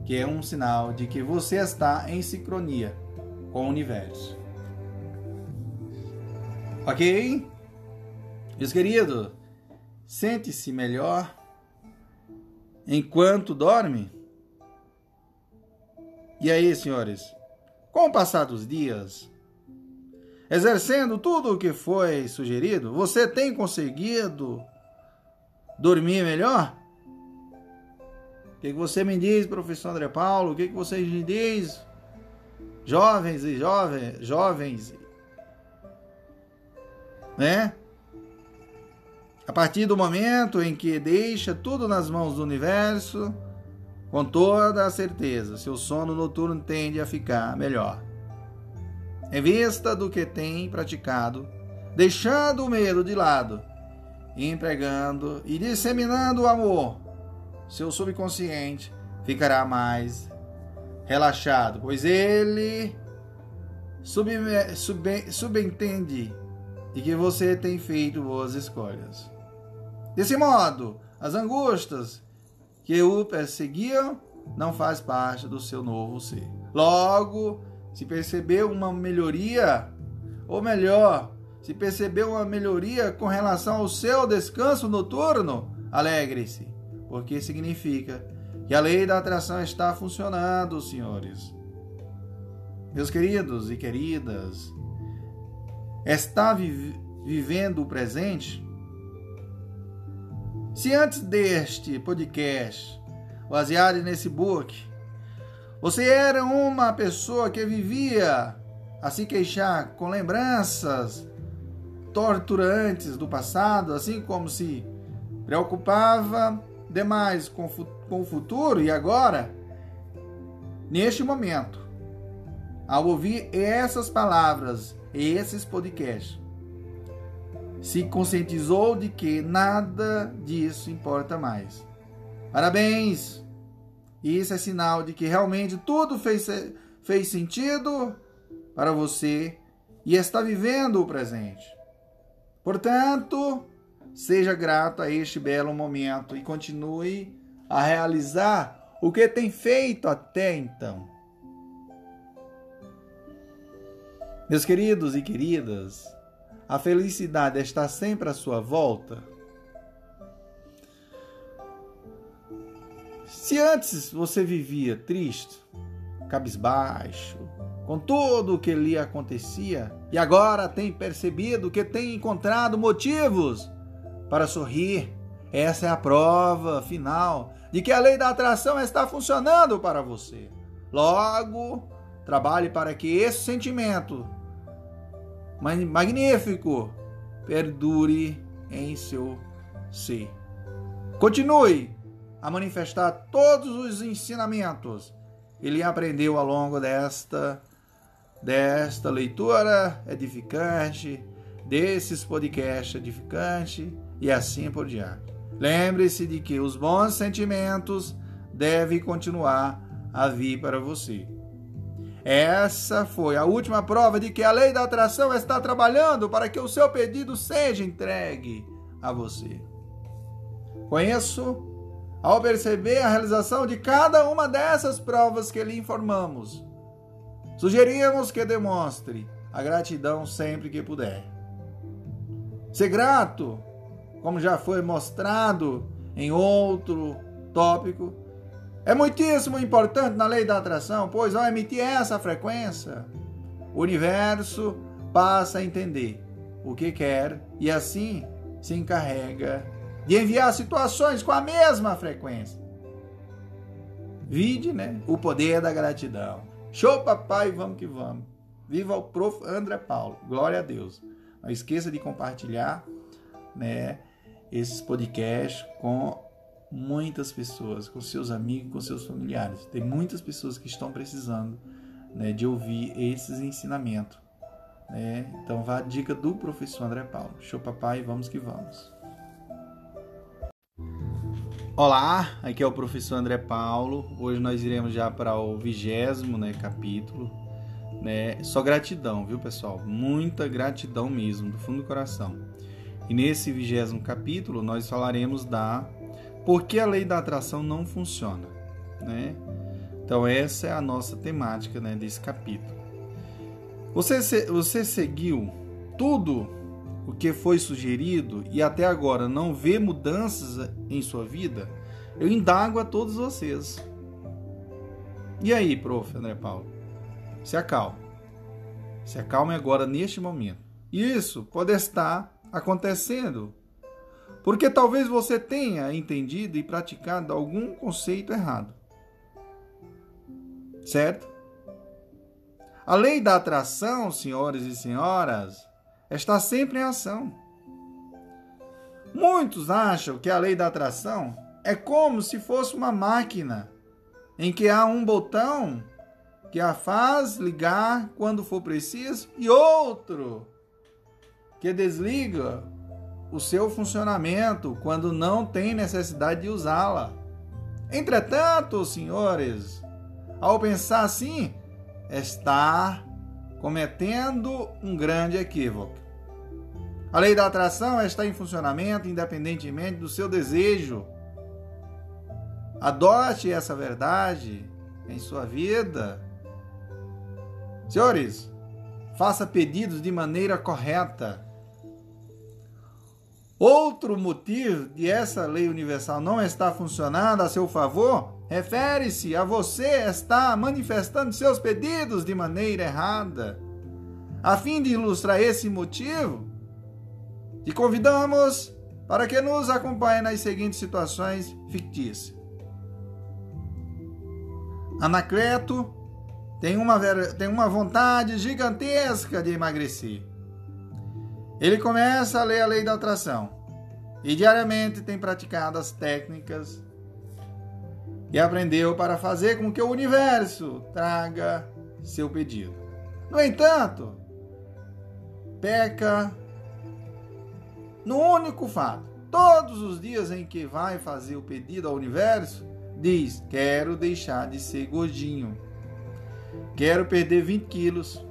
que é um sinal de que você está em sincronia com o universo. Ok? Meus queridos, sente-se melhor enquanto dorme? E aí, senhores, com o passar dos dias, exercendo tudo o que foi sugerido, você tem conseguido dormir melhor? O que, você me diz, professor André Paulo? O que, que vocês me diz, jovens e jovens, jovens, né? A partir do momento em que deixa tudo nas mãos do universo, com toda a certeza, seu sono noturno tende a ficar melhor. Em vista do que tem praticado, deixando o medo de lado, empregando e disseminando o amor, seu subconsciente ficará mais relaxado, pois ele sub, sub, subentende de que você tem feito boas escolhas. Desse modo, as angústias que o perseguiam não faz parte do seu novo ser. Logo, se percebeu uma melhoria, ou melhor, se percebeu uma melhoria com relação ao seu descanso noturno, alegre-se, porque significa que a lei da atração está funcionando, senhores. Meus queridos e queridas, está vi vivendo o presente se antes deste podcast, baseado nesse book, você era uma pessoa que vivia a se queixar com lembranças torturantes do passado, assim como se preocupava demais com, com o futuro e agora, neste momento, ao ouvir essas palavras esses podcasts, se conscientizou de que nada disso importa mais. Parabéns! Isso é sinal de que realmente tudo fez, fez sentido para você e está vivendo o presente. Portanto, seja grato a este belo momento e continue a realizar o que tem feito até então. Meus queridos e queridas, a felicidade está sempre à sua volta? Se antes você vivia triste, cabisbaixo, com tudo o que lhe acontecia, e agora tem percebido que tem encontrado motivos para sorrir, essa é a prova final de que a lei da atração está funcionando para você. Logo, trabalhe para que esse sentimento magnífico perdure em seu ser. Continue a manifestar todos os ensinamentos ele aprendeu ao longo desta desta leitura edificante, desses podcasts edificantes e assim por diante. Lembre-se de que os bons sentimentos devem continuar a vir para você. Essa foi a última prova de que a lei da atração está trabalhando para que o seu pedido seja entregue a você. Conheço ao perceber a realização de cada uma dessas provas que lhe informamos. Sugerimos que demonstre a gratidão sempre que puder. Ser grato, como já foi mostrado em outro tópico, é muitíssimo importante na lei da atração, pois ao emitir essa frequência, o universo passa a entender o que quer e assim se encarrega de enviar situações com a mesma frequência. Vide, né? O poder da gratidão. Show, papai, vamos que vamos. Viva o prof. André Paulo. Glória a Deus. Não esqueça de compartilhar, né, esses podcasts com muitas pessoas, com seus amigos, com seus familiares. Tem muitas pessoas que estão precisando né, de ouvir esses ensinamentos. Né? Então, vá a dica do professor André Paulo. Show, papai, vamos que vamos. Olá, aqui é o professor André Paulo. Hoje nós iremos já para o vigésimo né, capítulo. Né? Só gratidão, viu pessoal? Muita gratidão mesmo, do fundo do coração. E nesse vigésimo capítulo nós falaremos da por que a lei da atração não funciona. Né? Então essa é a nossa temática né, desse capítulo. Você, você seguiu tudo o que foi sugerido e até agora não vê mudanças em sua vida, eu indago a todos vocês. E aí, prof. André Paulo? Se acalme. Se acalme agora neste momento. Isso pode estar acontecendo porque talvez você tenha entendido e praticado algum conceito errado. Certo? A lei da atração, senhores e senhoras, está sempre em ação. Muitos acham que a lei da atração é como se fosse uma máquina em que há um botão que a faz ligar quando for preciso e outro que desliga o seu funcionamento quando não tem necessidade de usá-la. Entretanto, senhores, ao pensar assim, está cometendo um grande equívoco. A lei da atração está em funcionamento independentemente do seu desejo. Adote essa verdade em sua vida. Senhores, faça pedidos de maneira correta. Outro motivo de essa lei universal não estar funcionando a seu favor refere-se a você estar manifestando seus pedidos de maneira errada. A fim de ilustrar esse motivo, te convidamos para que nos acompanhe nas seguintes situações fictícias. Anacleto tem uma, tem uma vontade gigantesca de emagrecer. Ele começa a ler a lei da atração e diariamente tem praticado as técnicas e aprendeu para fazer com que o universo traga seu pedido. No entanto, peca no único fato. Todos os dias em que vai fazer o pedido ao universo, diz: Quero deixar de ser gordinho. Quero perder 20 quilos.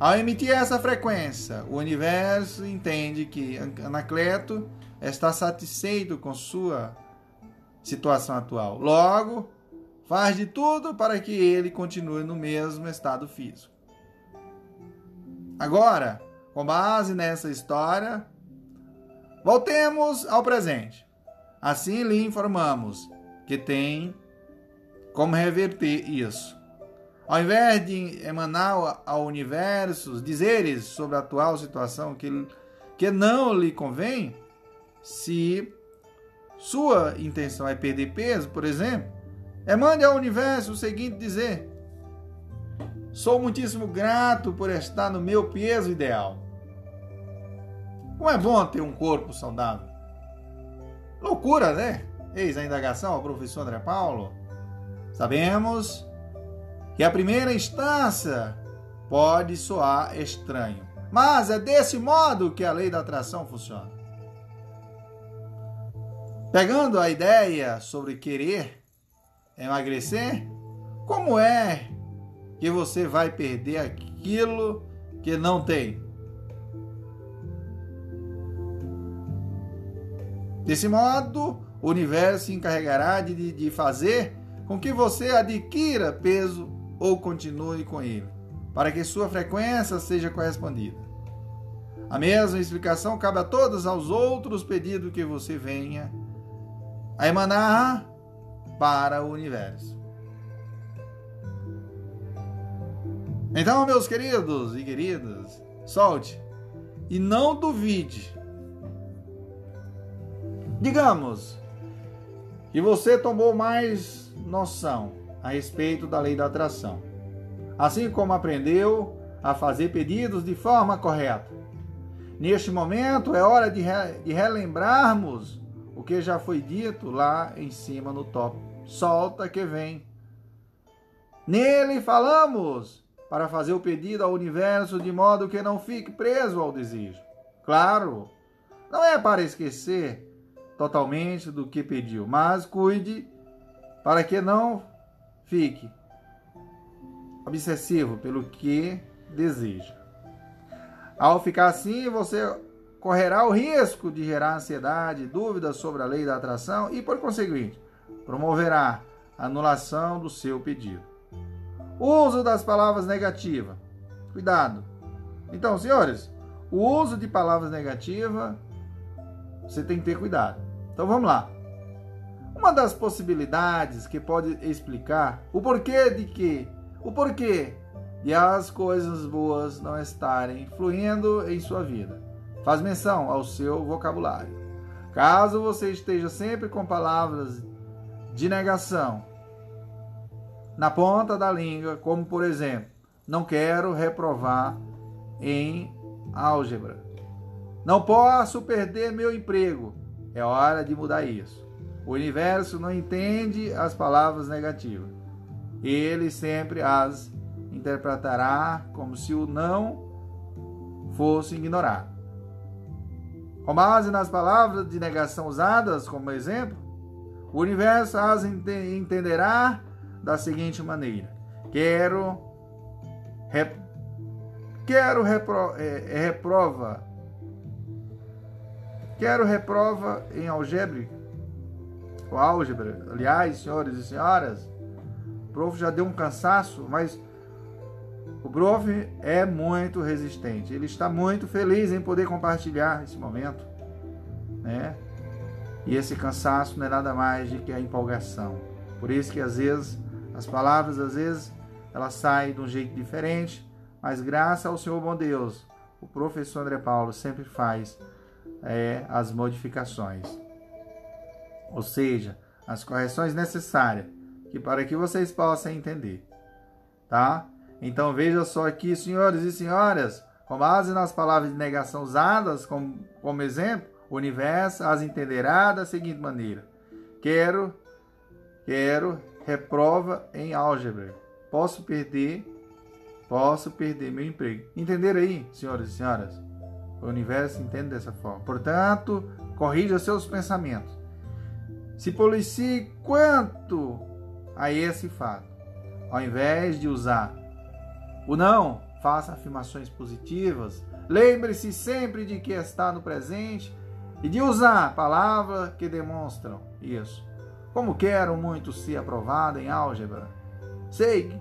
Ao emitir essa frequência, o universo entende que Anacleto está satisfeito com sua situação atual. Logo, faz de tudo para que ele continue no mesmo estado físico. Agora, com base nessa história, voltemos ao presente. Assim lhe informamos que tem como reverter isso. Ao invés de emanar ao universo dizeres sobre a atual situação que, que não lhe convém, se sua intenção é perder peso, por exemplo, emane ao universo o seguinte dizer: Sou muitíssimo grato por estar no meu peso ideal. Como é bom ter um corpo saudável. Loucura, né? Eis a indagação ao professor André Paulo. Sabemos que a primeira instância pode soar estranho, mas é desse modo que a lei da atração funciona. Pegando a ideia sobre querer emagrecer, como é que você vai perder aquilo que não tem? Desse modo, o universo se encarregará de, de fazer com que você adquira peso ou continue com ele, para que sua frequência seja correspondida. A mesma explicação cabe a todos os outros pedidos que você venha a emanar para o universo. Então, meus queridos e queridas, solte e não duvide Digamos que você tomou mais noção a respeito da lei da atração, assim como aprendeu a fazer pedidos de forma correta. Neste momento é hora de, re de relembrarmos o que já foi dito lá em cima no top. Solta que vem. Nele falamos para fazer o pedido ao universo de modo que não fique preso ao desejo. Claro, não é para esquecer totalmente do que pediu, mas cuide para que não fique obsessivo pelo que deseja. Ao ficar assim, você correrá o risco de gerar ansiedade, dúvidas sobre a lei da atração e, por conseguinte, promoverá a anulação do seu pedido. Uso das palavras negativas. Cuidado. Então, senhores, o uso de palavras negativas, você tem que ter cuidado. Então vamos lá. Uma das possibilidades que pode explicar o porquê de que, o porquê de as coisas boas não estarem fluindo em sua vida, faz menção ao seu vocabulário. Caso você esteja sempre com palavras de negação na ponta da língua, como por exemplo, não quero reprovar em álgebra. Não posso perder meu emprego. É hora de mudar isso. O universo não entende as palavras negativas. Ele sempre as interpretará como se o não fosse ignorado. Com base nas palavras de negação usadas como exemplo, o universo as entenderá da seguinte maneira: quero, rep, quero repro, é, é reprova Quero reprova em algébrica, ou álgebra. Aliás, senhores e senhoras, o prof já deu um cansaço, mas o prof é muito resistente. Ele está muito feliz em poder compartilhar esse momento, né? E esse cansaço não é nada mais do que a empolgação. Por isso que às vezes as palavras às vezes elas saem de um jeito diferente, mas graças ao Senhor bom Deus, o professor André Paulo sempre faz é, as modificações, ou seja, as correções necessárias, que para que vocês possam entender, tá? Então veja só aqui, senhores e senhoras, com base nas palavras de negação usadas como, como exemplo, o universo as entenderá da seguinte maneira: quero, quero reprova em álgebra, posso perder, posso perder meu emprego. Entenderam aí, senhores e senhoras? O universo entende dessa forma. Portanto, corrija seus pensamentos. Se policie quanto a esse fato. Ao invés de usar o não, faça afirmações positivas. Lembre-se sempre de que está no presente e de usar palavras que demonstram isso. Como quero muito ser aprovado em álgebra, sei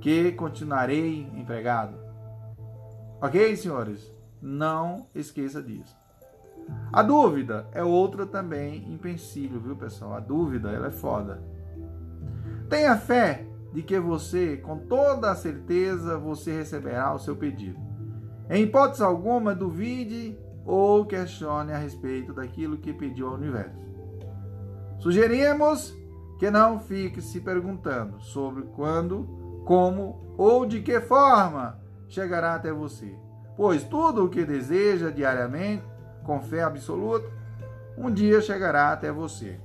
que continuarei empregado. Ok, senhores? Não esqueça disso. A dúvida é outra também impensível, viu, pessoal? A dúvida, ela é foda. Tenha fé de que você, com toda a certeza, você receberá o seu pedido. Em hipótese alguma, duvide ou questione a respeito daquilo que pediu ao universo. Sugerimos que não fique se perguntando sobre quando, como ou de que forma chegará até você, pois tudo o que deseja diariamente, com fé absoluta, um dia chegará até você.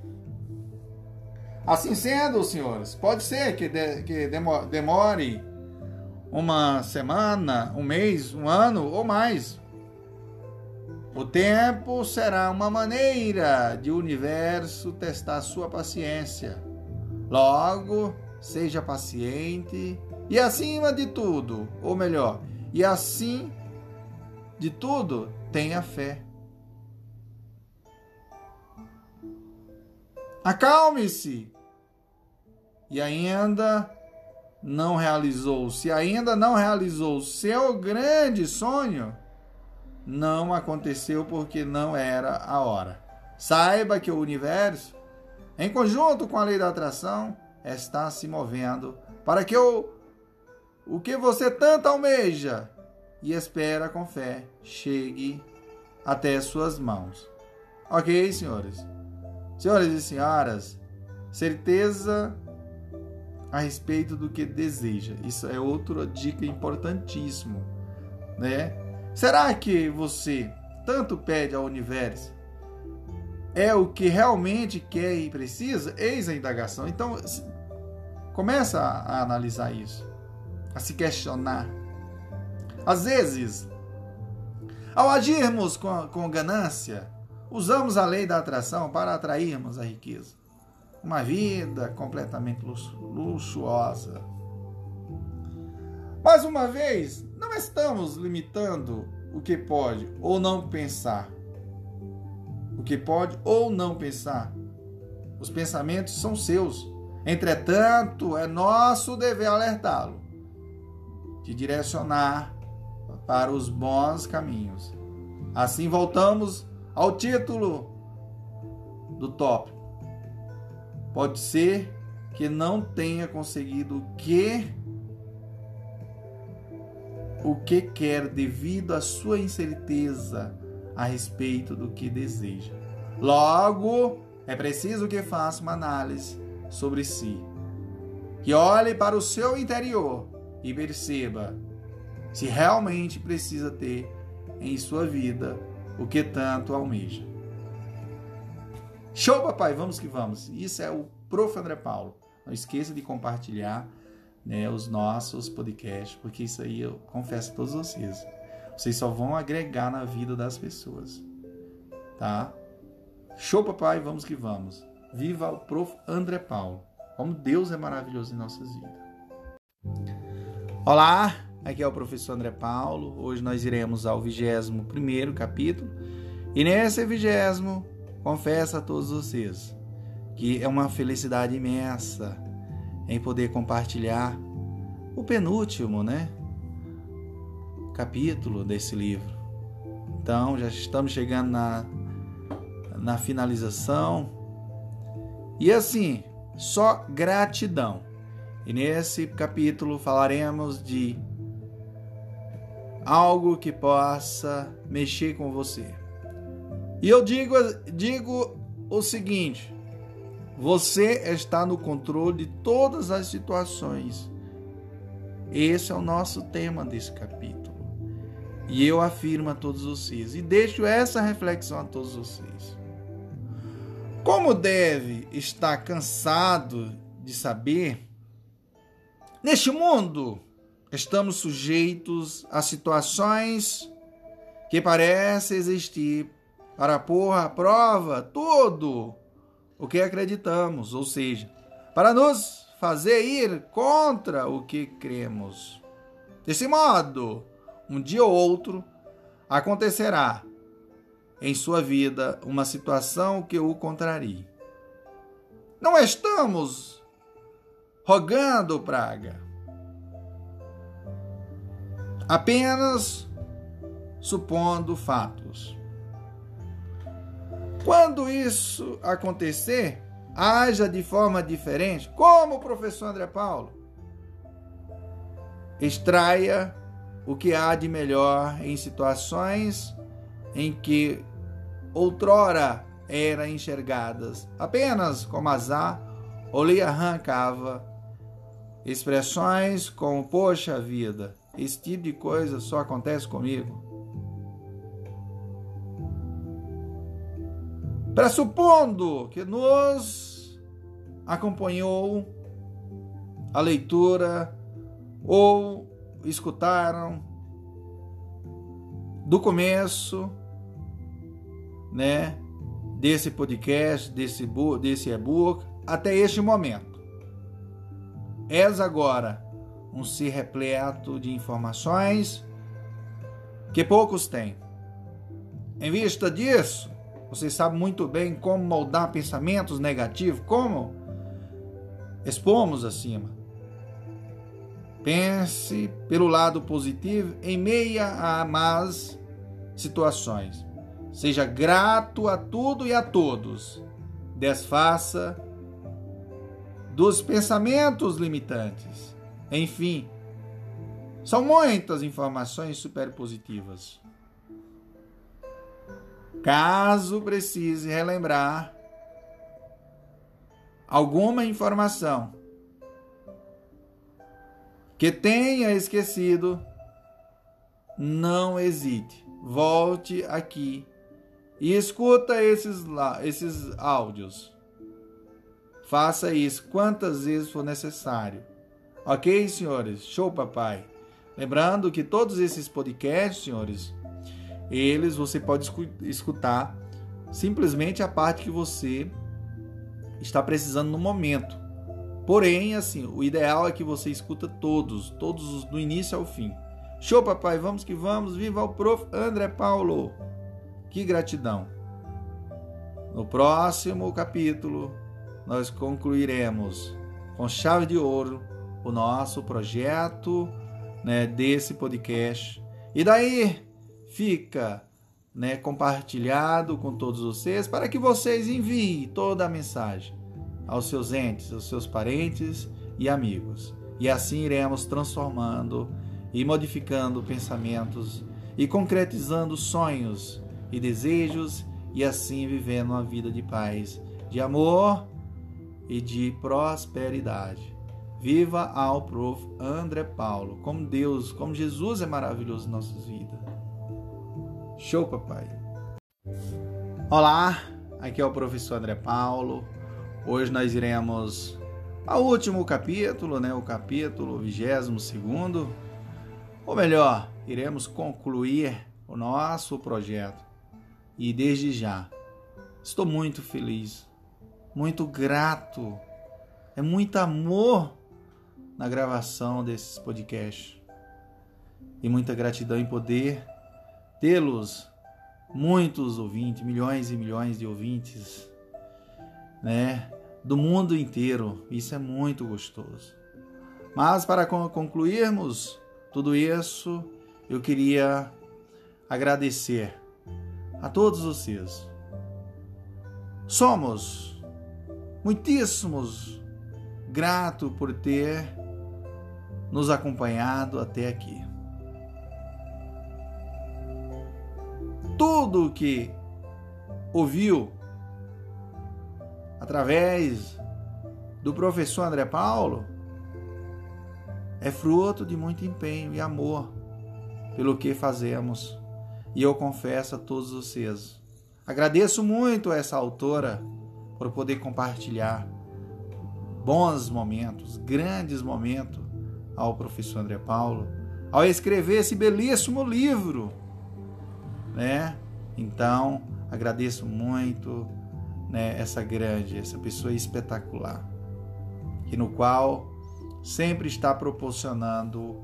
Assim sendo, senhores, pode ser que, de, que demore uma semana, um mês, um ano ou mais. O tempo será uma maneira de o universo testar sua paciência. Logo, seja paciente e acima de tudo, ou melhor, e assim de tudo, tenha fé. Acalme-se. E ainda não realizou, se ainda não realizou seu grande sonho, não aconteceu porque não era a hora. Saiba que o universo, em conjunto com a lei da atração, está se movendo para que o, o que você tanto almeja e espera com fé chegue até suas mãos. Ok, senhores? Senhoras e senhoras, certeza a respeito do que deseja. Isso é outra dica importantíssima, né? Será que você tanto pede ao universo é o que realmente quer e precisa? Eis a indagação. Então, começa a analisar isso, a se questionar. Às vezes, ao agirmos com, com ganância, usamos a lei da atração para atrairmos a riqueza. Uma vida completamente luxuosa. Mais uma vez, não estamos limitando o que pode ou não pensar. O que pode ou não pensar. Os pensamentos são seus. Entretanto, é nosso dever alertá-lo, de direcionar para os bons caminhos. Assim voltamos ao título do tópico. Pode ser que não tenha conseguido o que o que quer devido à sua incerteza a respeito do que deseja. Logo, é preciso que faça uma análise sobre si. Que olhe para o seu interior e perceba se realmente precisa ter em sua vida o que tanto almeja. Show, papai! Vamos que vamos! Isso é o Prof. André Paulo. Não esqueça de compartilhar né, os nossos podcasts, porque isso aí eu confesso a todos vocês. Vocês só vão agregar na vida das pessoas. Tá? Show, papai! Vamos que vamos! Viva o Prof. André Paulo! Como Deus é maravilhoso em nossas vidas. Olá! Aqui é o professor André Paulo. Hoje nós iremos ao 21 capítulo. E nesse vigésimo, confesso a todos vocês que é uma felicidade imensa em poder compartilhar o penúltimo, né? Capítulo desse livro. Então, já estamos chegando na, na finalização. E assim, só gratidão. E nesse capítulo falaremos de algo que possa mexer com você. E eu digo, digo o seguinte: você está no controle de todas as situações. Esse é o nosso tema desse capítulo. E eu afirmo a todos vocês e deixo essa reflexão a todos vocês. Como deve estar cansado de saber, neste mundo estamos sujeitos a situações que parecem existir para pôr à prova tudo o que acreditamos, ou seja, para nos fazer ir contra o que cremos. Desse modo, um dia ou outro acontecerá em sua vida uma situação que o contrarie. Não estamos rogando praga apenas supondo fatos. Quando isso acontecer, haja de forma diferente, como o professor André Paulo. Extraia o que há de melhor em situações em que outrora eram enxergadas apenas como azar ou lhe arrancava expressões como poxa vida, esse tipo de coisa só acontece comigo. Pressupondo que nos acompanhou a leitura ou escutaram do começo, né, desse podcast, desse desse e-book até este momento. És agora um ser repleto de informações que poucos têm. Em vista disso, você sabe muito bem como moldar pensamentos negativos, como expomos acima. Pense pelo lado positivo em meia a más situações. Seja grato a tudo e a todos. Desfaça dos pensamentos limitantes. Enfim, são muitas informações superpositivas. Caso precise relembrar alguma informação que tenha esquecido, não hesite. Volte aqui e escuta esses, esses áudios. Faça isso quantas vezes for necessário. Ok, senhores? Show, papai. Lembrando que todos esses podcasts, senhores, eles você pode escutar simplesmente a parte que você está precisando no momento. Porém, assim, o ideal é que você escuta todos, todos do início ao fim. Show, papai, vamos que vamos. Viva o prof. André Paulo. Que gratidão. No próximo capítulo, nós concluiremos com chave de ouro o nosso projeto né, desse podcast. E daí fica né, compartilhado com todos vocês para que vocês enviem toda a mensagem aos seus entes, aos seus parentes e amigos. E assim iremos transformando e modificando pensamentos e concretizando sonhos e desejos e assim vivendo uma vida de paz, de amor e de prosperidade. Viva ao Prof. André Paulo, como Deus, como Jesus é maravilhoso em nossas vidas. Show, papai. Olá, aqui é o professor André Paulo. Hoje nós iremos ao último capítulo, né, o capítulo 22 ou melhor, iremos concluir o nosso projeto. E desde já estou muito feliz, muito grato. É muito amor na gravação desses podcasts. E muita gratidão em poder tê-los muitos ouvintes, milhões e milhões de ouvintes, né, do mundo inteiro. Isso é muito gostoso. Mas para concluirmos tudo isso, eu queria agradecer a todos vocês. Somos muitíssimos gratos por ter nos acompanhado até aqui. tudo que ouviu através do professor André Paulo é fruto de muito empenho e amor pelo que fazemos. E eu confesso a todos vocês, agradeço muito a essa autora por poder compartilhar bons momentos, grandes momentos ao professor André Paulo, ao escrever esse belíssimo livro né? Então, agradeço muito né, essa grande, essa pessoa espetacular, que no qual sempre está proporcionando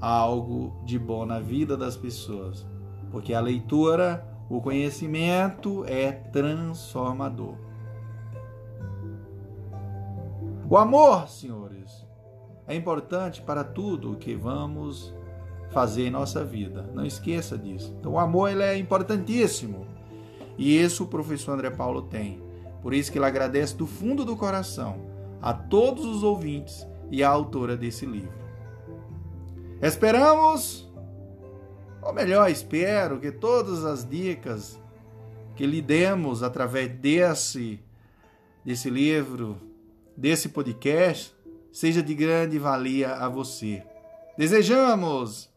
algo de bom na vida das pessoas, porque a leitura, o conhecimento é transformador. O amor, senhores, é importante para tudo o que vamos fazer em nossa vida. Não esqueça disso. Então, o amor ele é importantíssimo. E isso o professor André Paulo tem. Por isso que ele agradece do fundo do coração a todos os ouvintes e a autora desse livro. Esperamos, ou melhor, espero que todas as dicas que lhe demos através desse, desse livro, desse podcast, seja de grande valia a você. Desejamos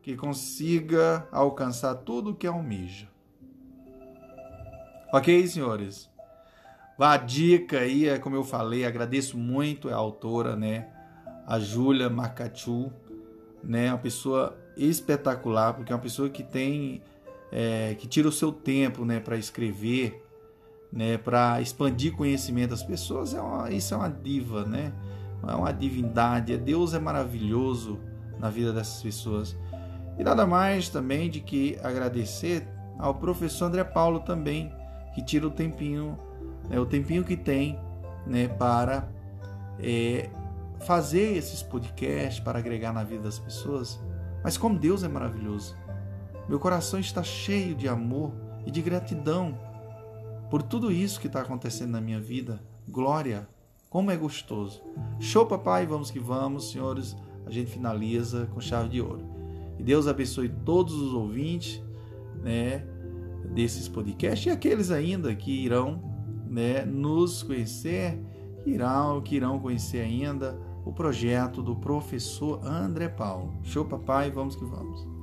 que consiga alcançar tudo o que almeja. Ok, senhores? A dica aí, é como eu falei, agradeço muito a autora, né? A Júlia Macachu, né? Uma pessoa espetacular, porque é uma pessoa que tem, é, que tira o seu tempo, né? Para escrever, né? Para expandir conhecimento das pessoas. É uma, isso é uma diva, né? É uma divindade. Deus é maravilhoso na vida dessas pessoas. E nada mais também de que agradecer ao professor André Paulo também, que tira o tempinho né, o tempinho que tem né, para é, fazer esses podcasts, para agregar na vida das pessoas. Mas como Deus é maravilhoso. Meu coração está cheio de amor e de gratidão por tudo isso que está acontecendo na minha vida. Glória, como é gostoso. Show, papai, vamos que vamos, senhores. A gente finaliza com chave de ouro. E Deus abençoe todos os ouvintes, né, desses podcasts e aqueles ainda que irão né, nos conhecer, irão, que irão conhecer ainda o projeto do professor André Paulo. Show, papai, vamos que vamos.